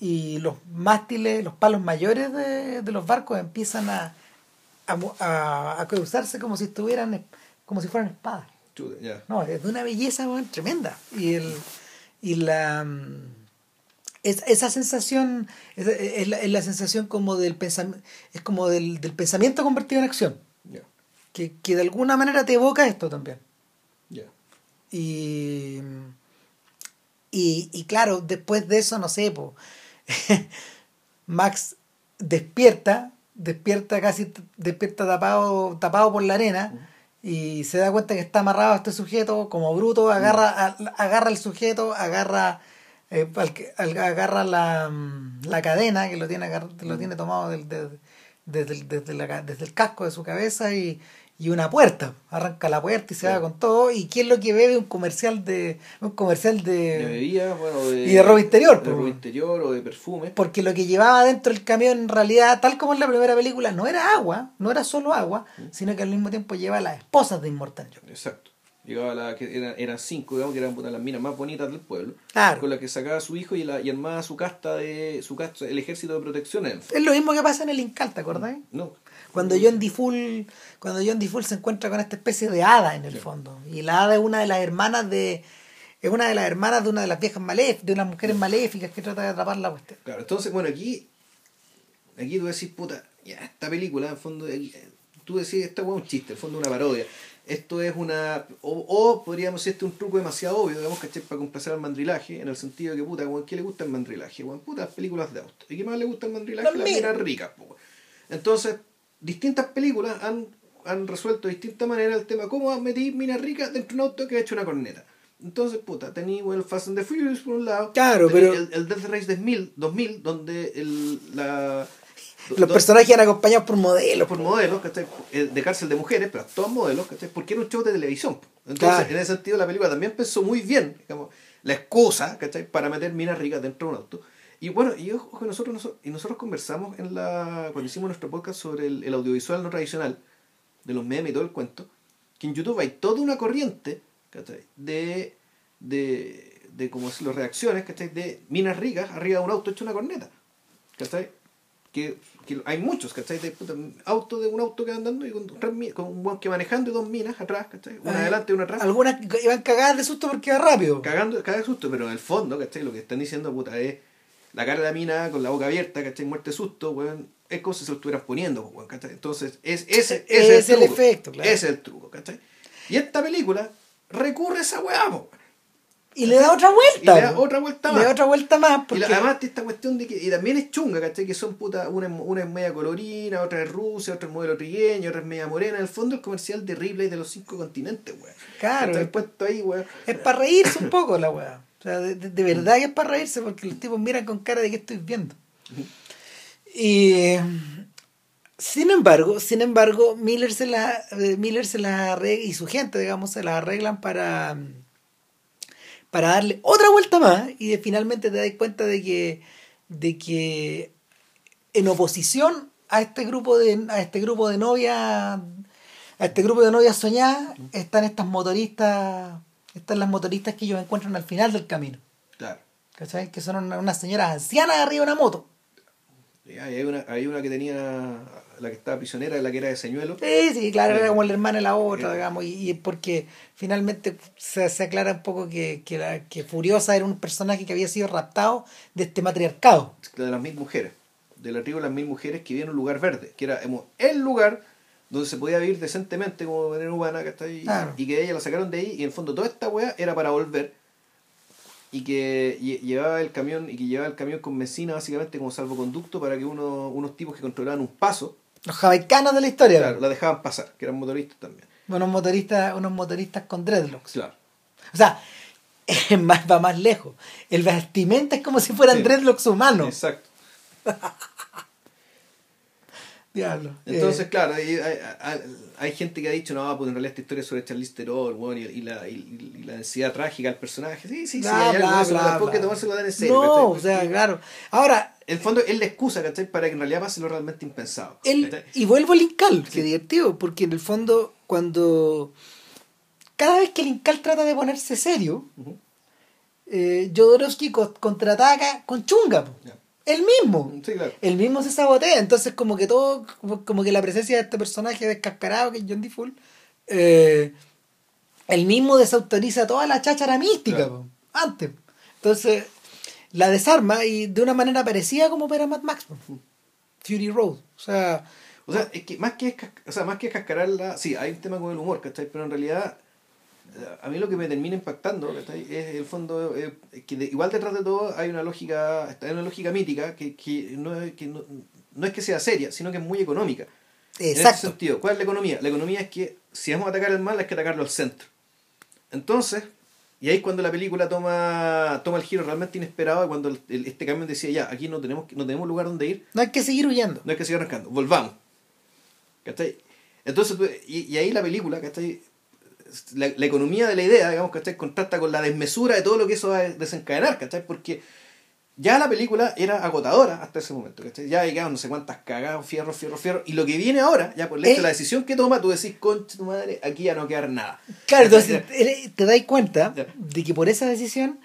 y los mástiles, los palos mayores de, de los barcos empiezan a, a, a, a cruzarse como si estuvieran, como si fueran espadas. No, es de una belleza tremenda. Y el y la mm, es- esa sensación es, es la, es la sensación como del pensamiento es como del, del pensamiento convertido en acción. Que, que de alguna manera te evoca esto también. Y y, y claro después de eso no sé po, Max despierta despierta casi despierta tapado tapado por la arena y se da cuenta que está amarrado a este sujeto como bruto agarra a- agarra el sujeto agarra eh, al que- al- agarra la, mm, la cadena que lo tiene lo tiene tomado del, del- desde, el, desde, la desde el casco de su cabeza y, y una puerta arranca la puerta y se va con todo y quién lo que bebe un comercial de un comercial De de bebida, bueno, de. y de ropa interior, De po. ropa interior o de perfume. porque lo que llevaba dentro del camión en realidad, tal como en la primera película, no era agua, no era solo agua, sino que al mismo tiempo lleva las esposas de Immortal Joe. Exacto. Llegaba la que era- eran cinco, digamos, que eran puta, las minas más bonitas del pueblo. Claro. Con la que sacaba a su hijo y, la, y armaba su casta de. su casta, el ejército de protección Es lo mismo que pasa en el Incal, ¿te acordás? No. Cuando John DeFool, cuando John DeFool se encuentra con esta especie de hada en el Sí. fondo. Y la hada es una de las hermanas de. Es una de las hermanas de una de las viejas maléficas, de unas mujeres maléficas que trata de atrapar la cuestión. Claro, entonces, bueno, aquí. Aquí tú decís, puta, ya, esta película, en fondo, aquí, tú decís, esta es un chiste, en fondo una parodia. Esto es una. O, o podríamos decir, este es un truco demasiado obvio, digamos, ¿cachai? Para complacer al mandrilaje, en el sentido de que, puta, ¿qué le gusta el mandrilaje? Weón, puta, las películas de auto. ¿Y qué más le gusta el mandrilaje? Las minas. ricas, po, weón. Entonces, distintas películas han, han resuelto de distinta manera el tema, ¿cómo metí minas ricas dentro de un auto que ha hecho una corneta? Entonces, puta, tení el Fast and the Furious por un lado. Claro, pero- El, el Death Race 2000, 2000 donde el, la... Los personajes eran acompañados por modelos. por modelos, ¿cachai? Eh, De cárcel de mujeres, pero todos modelos, ¿cachai? Porque era un show de televisión. Entonces, Claro. en ese sentido, la película también pensó muy bien, digamos, la excusa, ¿cachai? Para meter minas ricas dentro de un auto. Y bueno, y ojo, nosotros, nosotros, y nosotros conversamos en la cuando hicimos nuestro podcast sobre el, el audiovisual no tradicional, de los memes y todo el cuento, que en YouTube hay toda una corriente, ¿cachai? De, de, de como decirlo, reacciones, ¿cachai? De minas ricas arriba de un auto hecho una corneta, ¿cachai? que, que hay muchos, ¿cachai? De puta, auto de un auto que va andando y con, un buen que manejando y dos minas atrás, ¿cachai? Una Ay, adelante y una atrás. Algunas iban cagadas de susto porque iba rápido. Cagando, caga de susto, pero en el fondo, ¿cachai? Lo que están diciendo, puta, es la cara de la mina con la boca abierta, ¿cachai? Muerte de susto, weón. Es como si se lo estuvieran poniendo, weón, ¿cachai? Entonces, es, ese, ese Es el truco. efecto, claro. Ese es el truco, ¿cachai? Y esta película recurre a esa weá, po, weón. Y le da otra vuelta. Y le da otra vuelta Le más. da otra vuelta más. Y Porque... la- además de esta cuestión de que, y también es chunga, ¿cachai? Que son puta, una, es- una es media colorina, otra es Rusia, otra es modelo trigueño, otra es media morena. En el fondo el comercial de Ripley de los cinco continentes, weón. Claro. Está puesto ahí, weón. Es para reírse un poco la weá. O sea, de, de- verdad que es para reírse porque los tipos miran con cara de que estoy viendo. Y sin embargo, sin embargo, Miller se la eh, Miller se la arregla y su gente, digamos, se la arreglan para para darle otra vuelta más y de, finalmente te das cuenta de que de que en oposición a este grupo de a este grupo de novias a este grupo de novias soñadas están estas motoristas están las motoristas que ellos encuentran al final del camino Claro. ¿cachai? que son una- unas señoras ancianas arriba de una moto Y hay una, hay una que tenía, la que estaba prisionera, la que era de señuelo. sí, sí, claro, era como el hermano de la otra, Eh. digamos, y, y porque finalmente se, se aclara un poco que, que, la, que Furiosa era un personaje que había sido raptado de este matriarcado. de las mil mujeres, de la tribu de las mil mujeres que vivían en un lugar verde, que era el lugar donde se podía vivir decentemente como manera humana, que está ahí, Claro. y que ella la sacaron de ahí, y en el fondo toda esta weá era para volver, y que lle- llevaba el camión, y que llevaba el camión con benzina básicamente como salvoconducto para que uno, unos tipos que controlaban un paso, Los jamaicanos de la historia. claro, la dejaban pasar, que eran motoristas también. Unos motoristas, unos motoristas con dreadlocks. Claro. O sea, más, va más lejos. El vestimenta es como si fueran Sí. dreadlocks humanos. Exacto. Diablo. Entonces, Eh, claro, hay, hay- hay- hay gente que ha dicho, no, pues en realidad esta historia es sobre Charlize Theron, bueno, y, y la, y, y la densidad trágica del personaje. Sí, sí, sí, hay algo bla, eso, bla, tampoco que tomárselo tan en serio. No, ¿cachai? o sea, claro. Ahora, En el fondo es la excusa, ¿cachai? Para que en realidad pase lo realmente impensado. ¿cachai? y vuelvo al Incal, Sí. que divertido, porque en el fondo, cuando. Cada vez que el Incal trata de ponerse serio, Ujú. eh, Jodorowsky co- contraataca con chunga, po. Él mismo. Sí, claro. Él mismo se sabotea, entonces como que todo, como, como que la presencia de este personaje descascarado que es John D. Full, eh, él mismo desautoriza toda la cháchara mística, Claro. po, antes. Entonces, la desarma y de una manera parecida como para Mad Max, po. Fury Road. O sea, O sea, es que más que, o sea, más que cascararla, sí, hay un tema con el humor, ¿cachai? Pero en realidad, a mí lo que me termina impactando. Es el fondo, eh, que de- igual detrás de todo hay una lógica, hay una lógica mítica que, que, no, es, que no, no es que sea seria, sino que es muy económica. En ese exacto. sentido, ¿cuál es la economía? La economía es que si vamos a atacar el mal, hay que atacarlo al centro. Entonces, y ahí es cuando la película toma, toma el giro realmente inesperado, y cuando el- el- este cambio decía, ya, aquí no tenemos, no tenemos lugar donde ir, No hay que seguir huyendo. no hay que seguir arrancando, volvamos. ¿Cachai? Entonces, tú- y, y ahí la película, ¿cachai? La, la economía de la idea, digamos, ¿cachai? Contrasta con la desmesura de todo lo que eso va a desencadenar, ¿cachai? Porque ya la película era agotadora hasta ese momento, ¿cachai? Ya llegaban no sé cuántas cagadas, fierro, fierro, fierro. Y lo que viene ahora, ya por de Eh. la decisión que toma, tú decís, concha tu madre, aquí ya no queda nada. Claro, entonces eh, te das cuenta Ya. de que por esa decisión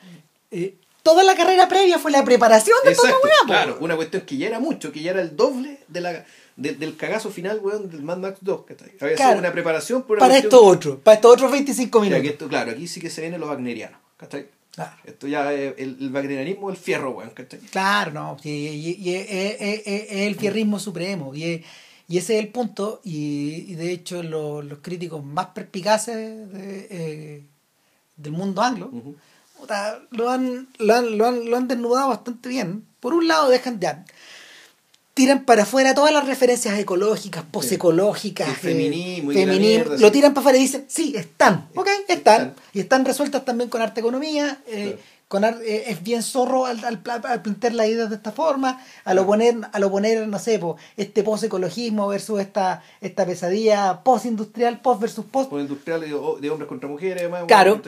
eh, toda la carrera previa fue la preparación de toda la Exacto, weá, claro, una cuestión que ya era mucho, que ya era el doble de la, de- del cagazo final, weón, del Mad Max 2, ¿cachai? Había Claro. sido una preparación por una para esto otro, para estos otros 25 Ya, minutos. que esto, claro, aquí sí que se viene lo wagneriano, ¿cachai? Claro. Esto ya es el, el wagnerianismo, el fierro, weón, ¿cachai? Claro, no, y, y- y- es- es- es- el fierrismo supremo, y, es- y ese es el punto, y, y de hecho lo- los críticos más perspicaces de, eh, del mundo anglo Ujú. puta, lo, han, lo, han, lo, han, lo han desnudado bastante bien. Por un lado dejan ya, tiran para afuera todas las referencias ecológicas, posecológicas, El feminismo eh, feminismo, mierda, lo sí. tiran para afuera y dicen, sí, están, ok, están, Están. y están resueltas también con arte economía, eh, Claro. con ar- eh, es bien zorro al, al, al plantear las ideas de esta forma, al oponer, al oponer no sé, po, este posecologismo versus esta, esta pesadilla postindustrial, post versus post, Por industrial de, de hombres contra mujeres, además. claro,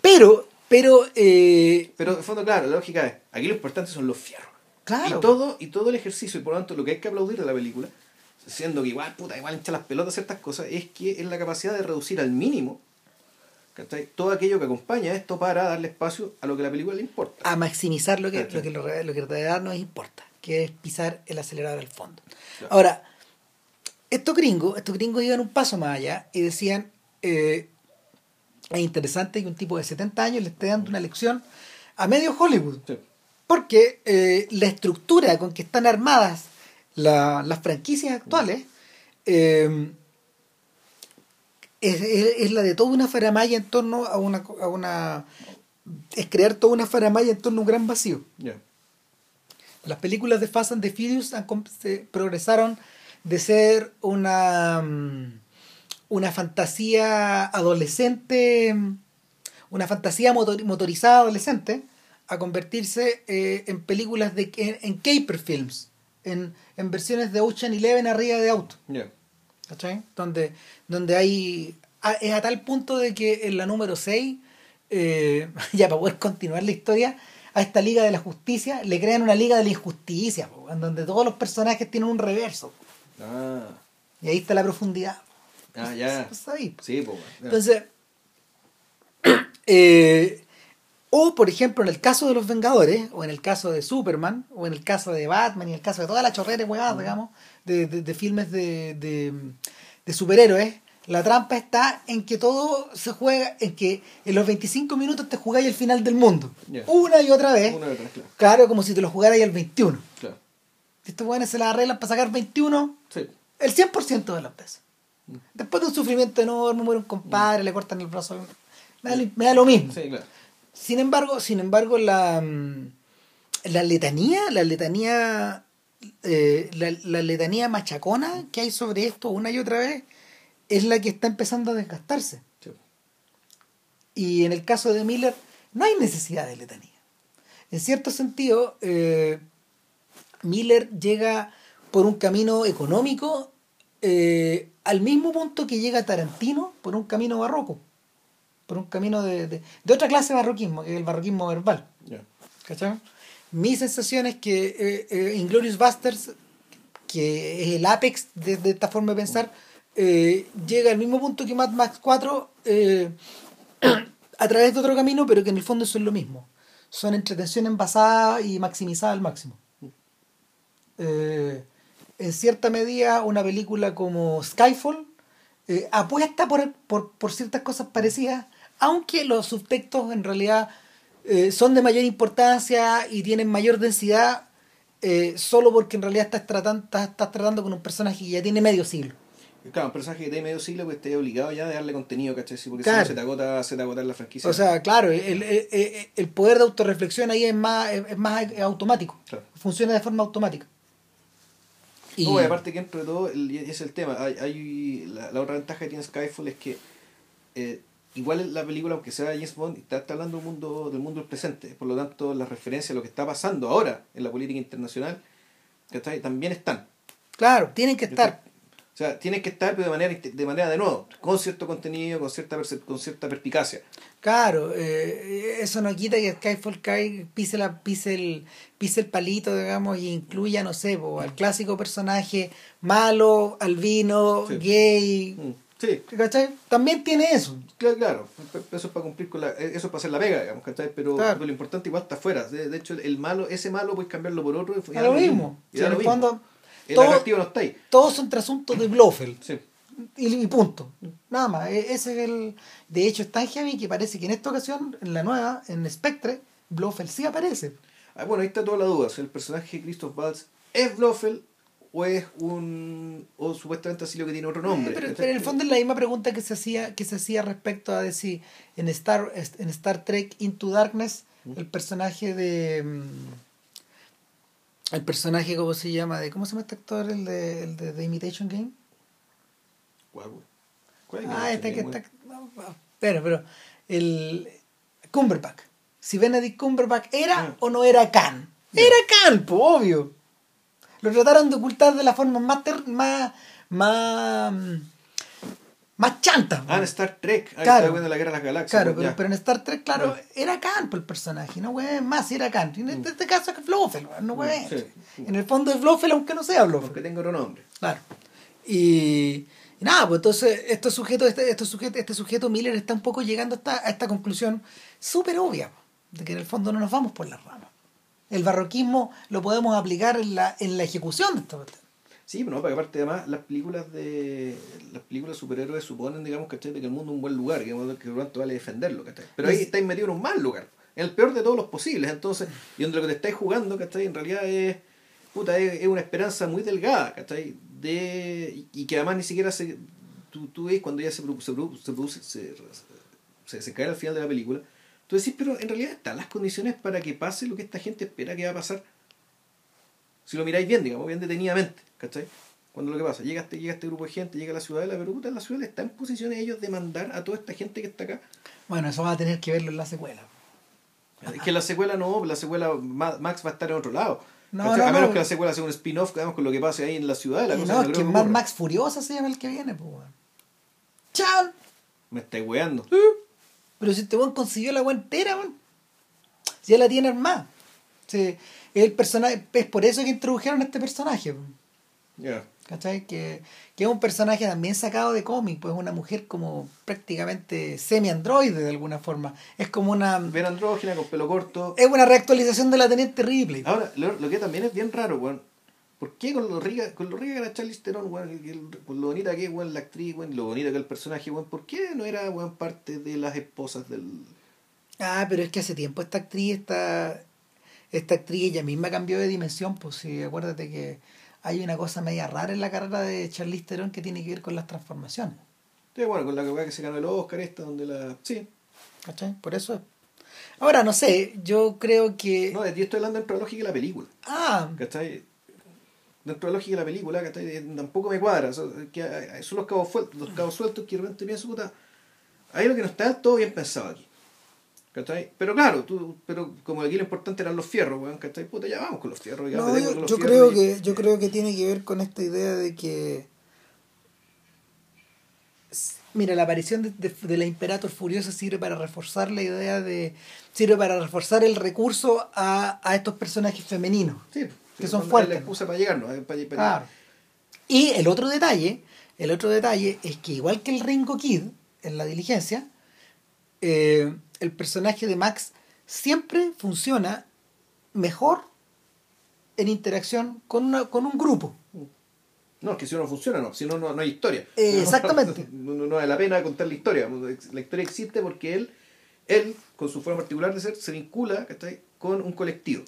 pero, pero, eh, Pero de fondo, claro, la lógica es, aquí lo importante son los fierros. Claro. Y todo, y todo el ejercicio, y por lo tanto lo que hay que aplaudir de la película, siendo que igual, puta, igual hincha las pelotas ciertas cosas, es que es la capacidad de reducir al mínimo ¿cachai? todo aquello que acompaña a esto para darle espacio a lo que la película le importa. a maximizar lo que, lo que, lo, que- lo que en realidad nos importa, que es pisar el acelerador al fondo. Claro. Ahora, estos gringos, estos gringos iban un paso más allá y decían, eh, es interesante que un tipo de 70 años le esté dando una lección a medio Hollywood, Sí. Porque eh, la estructura con que están armadas la- las franquicias actuales eh, es, es- es la de toda una faramaya en torno a una, a una es crear toda una faramaya en torno a un gran vacío. Las películas de Fast and the Furious han com- se progresaron de ser una, mm, una fantasía adolescente, mm, una fantasía motor- motorizada adolescente, a convertirse eh, en películas de en, en caper films, en, en versiones de Ocean Eleven arriba de auto. Donde, donde hay. a- Es a tal punto de que en la número 6, ya para poder continuar la historia, a esta Liga de la Justicia le crean una Liga de la Injusticia, po, en donde todos los personajes tienen un reverso. Ah, Y ahí está la profundidad. ah ya. Ahí. Sí. Entonces, eh, o por ejemplo en el caso de los Vengadores, o en el caso de Superman, o en el caso de Batman, y en el caso de toda la chorrera huevada, digamos, de, de, de filmes de, de, de superhéroes, la trampa está en que todo se juega, en que en los 25 minutos te jugáis el final del mundo. Una y otra vez. Una vez, claro. Claro, como si te lo jugaras al 21. Claro. Estos buenos se las arreglan para sacar 21 Sí. el 100% de las veces. Después de un sufrimiento enorme, muere un compadre, le cortan el brazo. Me da, me da lo mismo. Sí, claro. Sin embargo, sin embargo, la, mm, la letanía, la letanía, eh, la, la letanía machacona que hay sobre esto una y otra vez es la que está empezando a desgastarse. Sí. Y en el caso de Miller, no hay necesidad de letanía. En cierto sentido, eh, Miller llega por un camino económico eh, al mismo punto que llega Tarantino por un camino barroco, por un camino de, de, de otra clase de barroquismo, que es el barroquismo verbal. Ya. ¿Cachai? Mi sensación es que eh, eh, Inglorious Basterds, que es el apex de, de esta forma de pensar, eh, llega al mismo punto que Mad Max 4 eh, a través de otro camino, pero que en el fondo son lo mismo. Son entretención envasada y maximizada al máximo. En cierta medida, una película como Skyfall apuesta por, por, por ciertas cosas parecidas, aunque los subtextos en realidad eh, son de mayor importancia y tienen mayor densidad, eh, solo porque en realidad estás tratando, estás, estás tratando con un personaje que ya tiene medio siglo. Claro, un personaje que tiene medio siglo, pues te obligado ya a darle contenido, ¿cachai? Sí, porque Claro. si no se te agota, se te agota la franquicia. O sea, claro, el, el, el- poder de autorreflexión ahí es más, es más automático. Claro. Funciona de forma automática. Y, No, y aparte que entre todo, es el tema. Hay, hay- la, la otra ventaja que tiene Skyfall es que eh, igual la película, aunque sea James Bond, está, está hablando del mundo, del mundo del presente. Por lo tanto, las referencias a lo que está pasando ahora en la política internacional ¿cachai? también están. claro, tienen que estar. O sea, tienen que estar pero de manera, de manera de nuevo, con cierto contenido, con cierta, con cierta perspicacia. Claro, eh, eso no quita que Skyfall Kai pise, la, pise, el, pise el palito, digamos, y incluya, no sé, po, al clásico personaje malo, albino, Sí. gay. Mm, Sí, ¿Cachai? También tiene eso. Claro, claro, eso es para cumplir con la, eso es para hacer la pega, digamos, ¿cachai? Pero, Claro. pero lo importante igual está afuera. De, de hecho, el malo, ese malo puedes cambiarlo por otro y A lo mismo. Y lo mismo. fondo, El todo- atractivo no está ahí. todos son trasuntos de Blofeld. Sí. Y, y punto. Nada más. E- Ese es el. De hecho, es tan heavy que parece que en esta ocasión, en la nueva, en Spectre, Blofeld sí aparece. Ah, bueno, ahí está toda la duda. Si el personaje de Christoph Waltz es Blofeld o es un. o supuestamente así lo que tiene otro nombre. Pero, en el fondo es la misma pregunta que se hacía, que se hacía respecto a decir en Star, en Star Trek Into Darkness, el personaje de. mm, El personaje, ¿cómo se llama? De, ¿Cómo se llama este actor? El de, el de The Imitation Game. ¿Cuál, güey? ¿Cuál es Ah, este que está. no, pero, pero. El. Cumberbatch. Si Benedict Cumberbatch era Ah. o no era Khan. Era Khan, obvio. Lo trataron de ocultar de la forma más. ter- más. más. más chanta. Ah, en Star Trek. Ah, Claro. viendo la guerra de las galaxias. Claro, pues, pero, en Star Trek, claro, era por el personaje, no güey, más si era Khan. Y en este, este caso es Blofeld, no güey. Mm, sí. En el fondo es Blofeld, aunque no sea Blofeld. Porque tengo otro nombre. Claro. Y, y nada, pues entonces este sujeto, este, este sujeto, este sujeto Miller está un poco llegando a esta, a esta conclusión súper obvia, de que en el fondo no nos vamos por las ramas. El barroquismo lo podemos aplicar en la, en la ejecución de esta cuestión. Sí, pero no, porque aparte además las películas de las películas de superhéroes suponen, digamos, ¿cachai? De que el mundo es un buen lugar, que, que por lo tanto vale defenderlo, ¿cachai? Pero ahí Es- estáis metido en un mal lugar, en el peor de todos los posibles, entonces, y donde lo que te estáis jugando, ¿cachai? En realidad es, puta, es, es una esperanza muy delgada, ¿cachai? De, y que además ni siquiera se, tú, tú ves cuando ya se, produ- se, produ- se produce, se, se desencadena al final de la película, tú decís, pero en realidad están las condiciones para que pase lo que esta gente espera que va a pasar. Si lo miráis bien, digamos, bien detenidamente, ¿cachai? Cuando lo que pasa, llega este, llega este grupo de gente, llega a la ciudadela, pero puta, la ciudadela está en posición ellos de mandar a toda esta gente que está acá. Bueno, eso va a tener que verlo en la secuela. Es que la secuela no, la secuela Ma- Max va a estar en otro lado. No, no, a menos no. que la secuela sea un spin-off, digamos, con lo que pase ahí en la ciudad. La cosa no, es que Mad. Max Furiosa se llama el que viene, pues, weón. ¡Chan! Me estáis weando. Pero si este weón consiguió la weá entera, weón. Ya la tiene armada. Sí, el personaje, es por eso que introdujeron a este personaje. Ya. ¿Cachai? Que, que es un personaje también sacado de cómic, pues una mujer como prácticamente semi-androide de alguna forma. Es como una. Ver andrógina con pelo corto. Es una reactualización de la Teniente Ripley. Ahora, lo, lo que también es bien raro, weón. ¿Por qué con lo rica, con lo rica que era Charlize Theron, weón, con lo bonita que es, weón, la actriz, weón, lo bonita que es el personaje, weón, ¿por qué no era, weón, parte de las esposas del... Ah, pero es que hace tiempo esta actriz, esta, esta actriz ella misma cambió de dimensión, pues sí, acuérdate que hay una cosa media rara en la carrera de Charlize Theron que tiene que ver con las transformaciones. Sí, bueno, con la que se ganó el Oscar esta, donde la... Sí, ¿Cachai? Por eso es. Ahora, no sé, yo creo que... no, yo estoy hablando la lógica de la película, Ah, ¿cachai? Dentro de la lógica de la película, ¿cachai? Eh, Tampoco me cuadra, son, que, eh, son los cabos, sueltos, los cabos sueltos que de repente pienso, puta, hay lo que no está todo bien pensado aquí. ¿Cachai? Pero claro, tú, pero como aquí lo importante eran los fierros, weón, ¿cachai? Puta, ya vamos con los fierros. Ya No, yo, los yo fierros creo y- que yo creo que tiene que ver con esta idea de que mira la aparición de, de- de la Imperator Furiosa sirve para reforzar la idea de sirve para reforzar el recurso a, a estos personajes femeninos Sí, que son es fuertes. la excusa para llegarnos. eh, para- para- Claro. Y el otro detalle, el otro detalle es que igual que el Ringo Kid en la diligencia, eh, el personaje de Max siempre funciona mejor en interacción con, una, con un grupo. No, es que si no funciona, no. Si no, no, no hay historia. Eh, exactamente. No, no- no vale la pena contar la historia. La historia existe porque él, él con su forma particular de ser, se vincula ¿cachai? con un colectivo.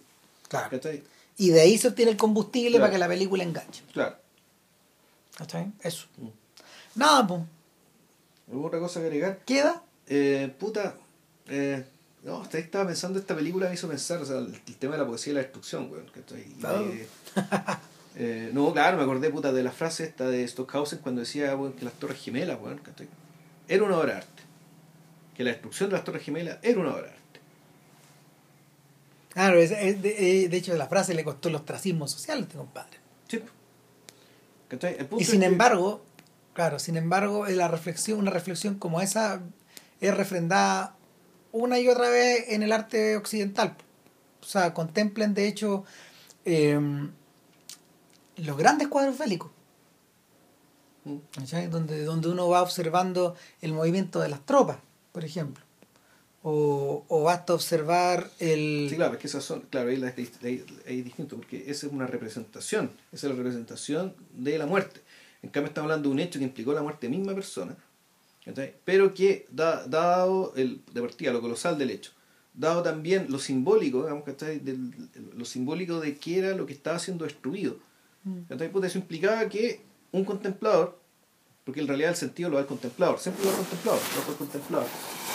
Claro. ¿cachai? Y de ahí se obtiene el combustible Claro. para que la película enganche. Claro. ¿Cachai? Eso. Mm. Nada, pues. ¿Alguna otra cosa que agregar? Queda. Eh, puta, eh, no, estaba pensando, esta película me hizo pensar, o sea, el, el tema de la poesía y la destrucción, weón, ¿cachai? Y, Claro. eh, no, claro, me acordé, puta, de la frase esta de Stockhausen cuando decía, weón, que las Torres Gemelas, weón, ¿cachai? Era una obra de arte. Que la destrucción de las Torres Gemelas era una obra de arte. Claro, es- es de, eh, de hecho la frase le costó el ostracismo social a este compadre. Sí. ¿Cachai? El punto Y sin que- embargo, claro, sin embargo, la reflexión, una reflexión como esa es refrendada una y otra vez en el arte occidental. O sea, contemplen de hecho eh, los grandes cuadros bélicos, Mm. donde, donde uno va observando el movimiento de las tropas, por ejemplo. O, o basta observar el... Sí, claro, es que esas son, claro, ahí, la- ahí- ahí- ahí es distinto, porque esa es una representación, esa es la representación de la muerte. En cambio estamos hablando de un hecho que implicó la muerte de misma persona, pero que, da- dado el, de partida lo colosal del hecho, dado también lo simbólico, digamos, ¿cachai? Del- lo simbólico de qué era lo que estaba siendo destruido, Mm. ¿cachai? Puta, eso implicaba que un contemplador, porque en realidad el sentido lo da el contemplador, siempre lo da el contemplador, lo da el contemplador.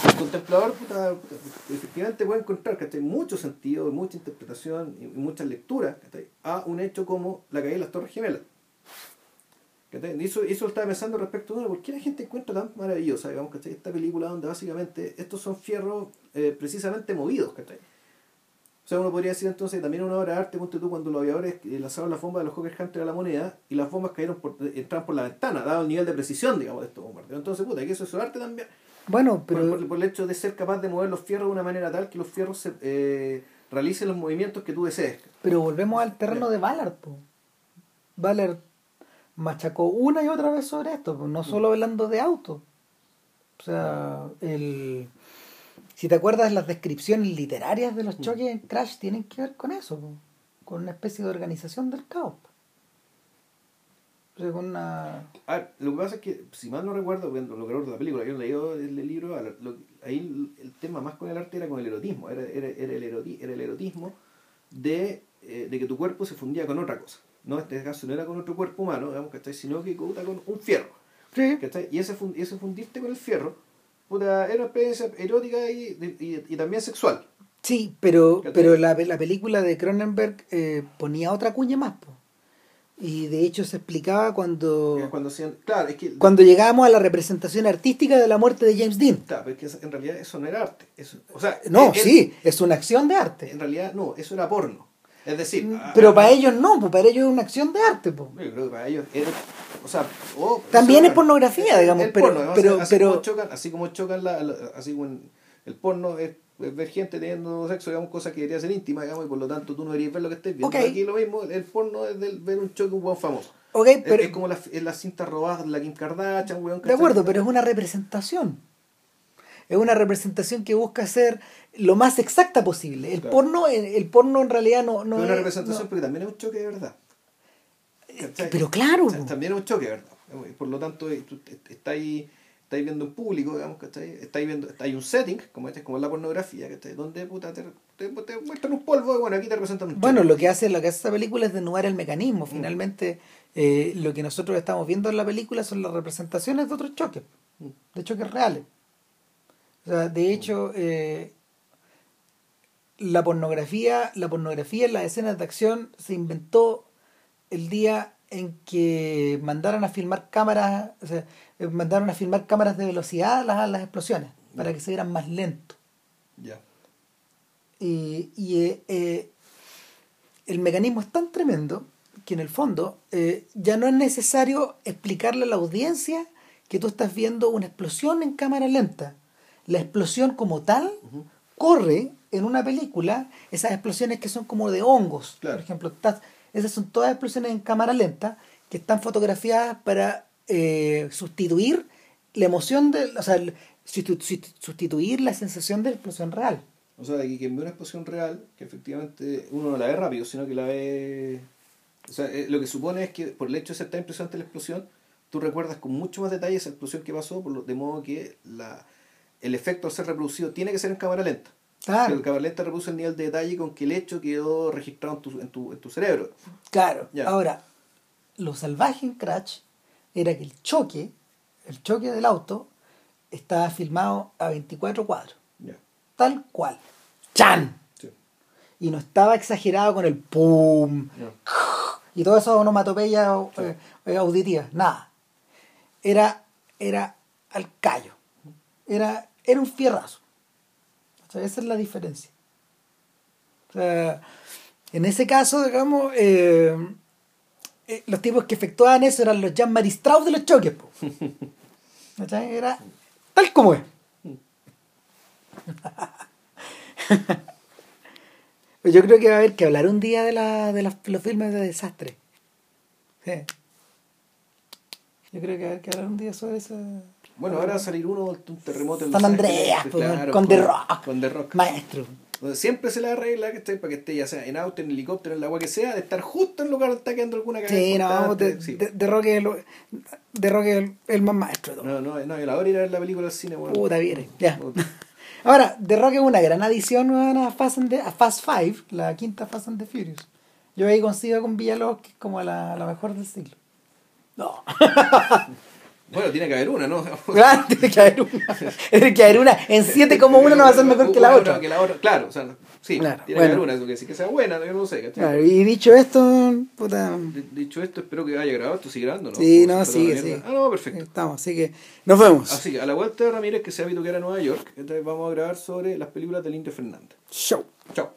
El contemplador, puta, efectivamente puede encontrar ¿cachai? mucho sentido, mucha interpretación y muchas lecturas a un hecho como la caída de las Torres Gemelas. eso, eso estaba pensando respecto a bueno, ¿por qué la gente encuentra tan maravillosa digamos, esta película donde básicamente estos son fierros eh, precisamente movidos? ¿cachai? O sea, uno podría decir entonces también una obra de arte, ponte tú cuando los aviadores lanzaron las bombas de los Hawker Hunter a la moneda y las bombas cayeron por, entraron por la ventana, dado el nivel de precisión, digamos, de estos bombardeos. Entonces, puta, que eso es arte también. Bueno, pero... por- por el hecho de ser capaz de mover los fierros de una manera tal que los fierros se, eh, realicen los movimientos que tú desees. Pero volvemos al terreno de Ballard. Po. Ballard machacó una y otra vez sobre esto, po, no solo hablando de autos. O sea, el... si te acuerdas, las descripciones literarias de los choques en Crash tienen que ver con eso, con una especie de organización del caos. po. O sea, con una... A ver, lo que pasa es que, si mal no recuerdo, bueno, lo que recuerdo de la película, yo he leído el, el libro, lo- ahí el, tema más con el arte era con el erotismo, era, era, era el, eroti- era el erotismo de, eh, de que tu cuerpo se fundía con otra cosa. No, en este caso no era con otro cuerpo humano, digamos, ¿cachai? sino que con un fierro. Sí. Y ese, fun- ese fundirte con el fierro puta, era una experiencia erótica y, y, y también sexual. Sí, pero, pero la, la película de Cronenberg eh, ponía otra cuña más. po. Y de hecho se explicaba cuando... Cuando hacían, claro, es que cuando llegábamos a la representación artística de la muerte de James Dean. Claro, pero es que en realidad eso no era arte. Eso, o sea, No, sí, es una acción de arte. En realidad no, eso era porno. Es decir, ah, Pero ah, para ellos no, pues para ellos es una acción de arte. Pues. Yo creo que para ellos era, o sea, o- También es pornografía, digamos, pero- porno, pero- así, pero- como chocan, así como chocan la, la- así como en- el porno es, es ver gente teniendo sexo, digamos, cosas que deberían ser íntimas, digamos, y por lo tanto tú no deberías ver lo que estés viendo. Aquí lo mismo, el porno es del ver un choque un buen famoso. Ok, Es- pero, es, como las la cintas robadas de la Kim Kardashian, weón. de acuerdo, pero es una representación. Es una representación que busca ser lo más exacta posible. El Claro. porno, el, el porno en realidad no, no es una es- representación, no- porque también es un choque de verdad. ¿Cachai? Pero claro, O sea, también es un choque, ¿verdad? Por lo tanto, eh, tú est- estáis viendo un público, digamos, ¿cachai? Estáis viendo, hay un setting, como este, como la pornografía, ¿cachai? Donde puta, te, te, te muestran un polvo y bueno, aquí te representan un Bueno, lo que hace lo que hace esta película es desnudar el mecanismo. Finalmente, eh, lo que nosotros estamos viendo en la película son las representaciones de otros choques, Mm. de choques reales. O sea, de hecho, eh, la pornografía, la pornografía en las escenas de acción se inventó el día en que mandaron a filmar cámaras, o sea, eh, mandaron a filmar cámaras de velocidad a las, a las explosiones, para que se vieran más lentos. Ya. Y, y, eh, eh, el mecanismo es tan tremendo que en el fondo eh, ya no es necesario explicarle a la audiencia que tú estás viendo una explosión en cámara lenta. La explosión como tal corre en una película, esas explosiones que son como de hongos, Claro. por ejemplo, estás- esas son todas explosiones en cámara lenta que están fotografiadas para eh, sustituir la emoción de, o sea, sustituir la sensación de la explosión real. O sea, de que quien ve una explosión real, que efectivamente uno no la ve rápido, sino que la ve... O sea, eh, lo que supone es que por el hecho de ser tan impresionante la explosión, tú recuerdas con mucho más detalle esa explosión que pasó, por lo, de modo que la, el efecto al ser reproducido tiene que ser en cámara lenta. Claro. El cámara lenta reproduce el nivel de detalle con que el hecho quedó registrado en tu, en tu, en tu cerebro. Claro. Ya. Ahora, lo salvaje en Crash era que el choque, el choque del auto, estaba filmado a 24 cuadros. Ya. Tal cual. ¡Chan! Sí. Y no estaba exagerado con el pum y todo eso onomatopeyas eh, eh, auditivas. Nada. Era, era al callo. Era, era un fierrazo. O sea, esa es la diferencia. O sea, en ese caso, digamos, eh, eh, los tipos que efectuaban eso eran los Jan Maristraus de los choques. po. ¿Cachai? Era tal como es. Yo creo que va a haber que hablar un día de, la, de las- los filmes de desastre. Sí. Yo creo que va a haber que hablar un día sobre eso. Bueno, ahora va a salir uno, un terremoto en San Los Andreas, Ángeles, pues, claro, con The Rock. Con The Rock. Maestro. Donde siempre se le arregla que esté para que esté ya sea en auto, en helicóptero, en la agua que sea, de estar justo en el lugar donde está quedando alguna cagada Sí, no, de, Sí. de, de es lo- de es el, el más maestro de todo. No, no, no, yo la hora ir a ver la película al cine, bueno. Puta, viene. Ya. Puta. Ahora, The Rock es una gran adición a Fast, and the- a Fast Five, la quinta Fast and the Furious. Yo ahí coincido con Villalobos, que es como la, la mejor del siglo. No. Bueno, tiene que haber una, ¿no? Claro, tiene que haber una. Tiene que haber una. En 7,1 no va a ser mejor que la otra. que la otra. Claro, o sea, sí, Claro, tiene bueno. que haber una, eso que sí que sea buena, yo no sé. Claro, y dicho esto, puta. D- Dicho esto, espero que haya grabado, esto sigue grabando, ¿no? Sí, no, sigue, mierda. sigue. Ah, no, perfecto. Estamos, así que nos vemos. Así que a la vuelta de Ramírez, que se ha visto que era Nueva York, entonces vamos a grabar sobre las películas del Indio Fernández. Show. Chao.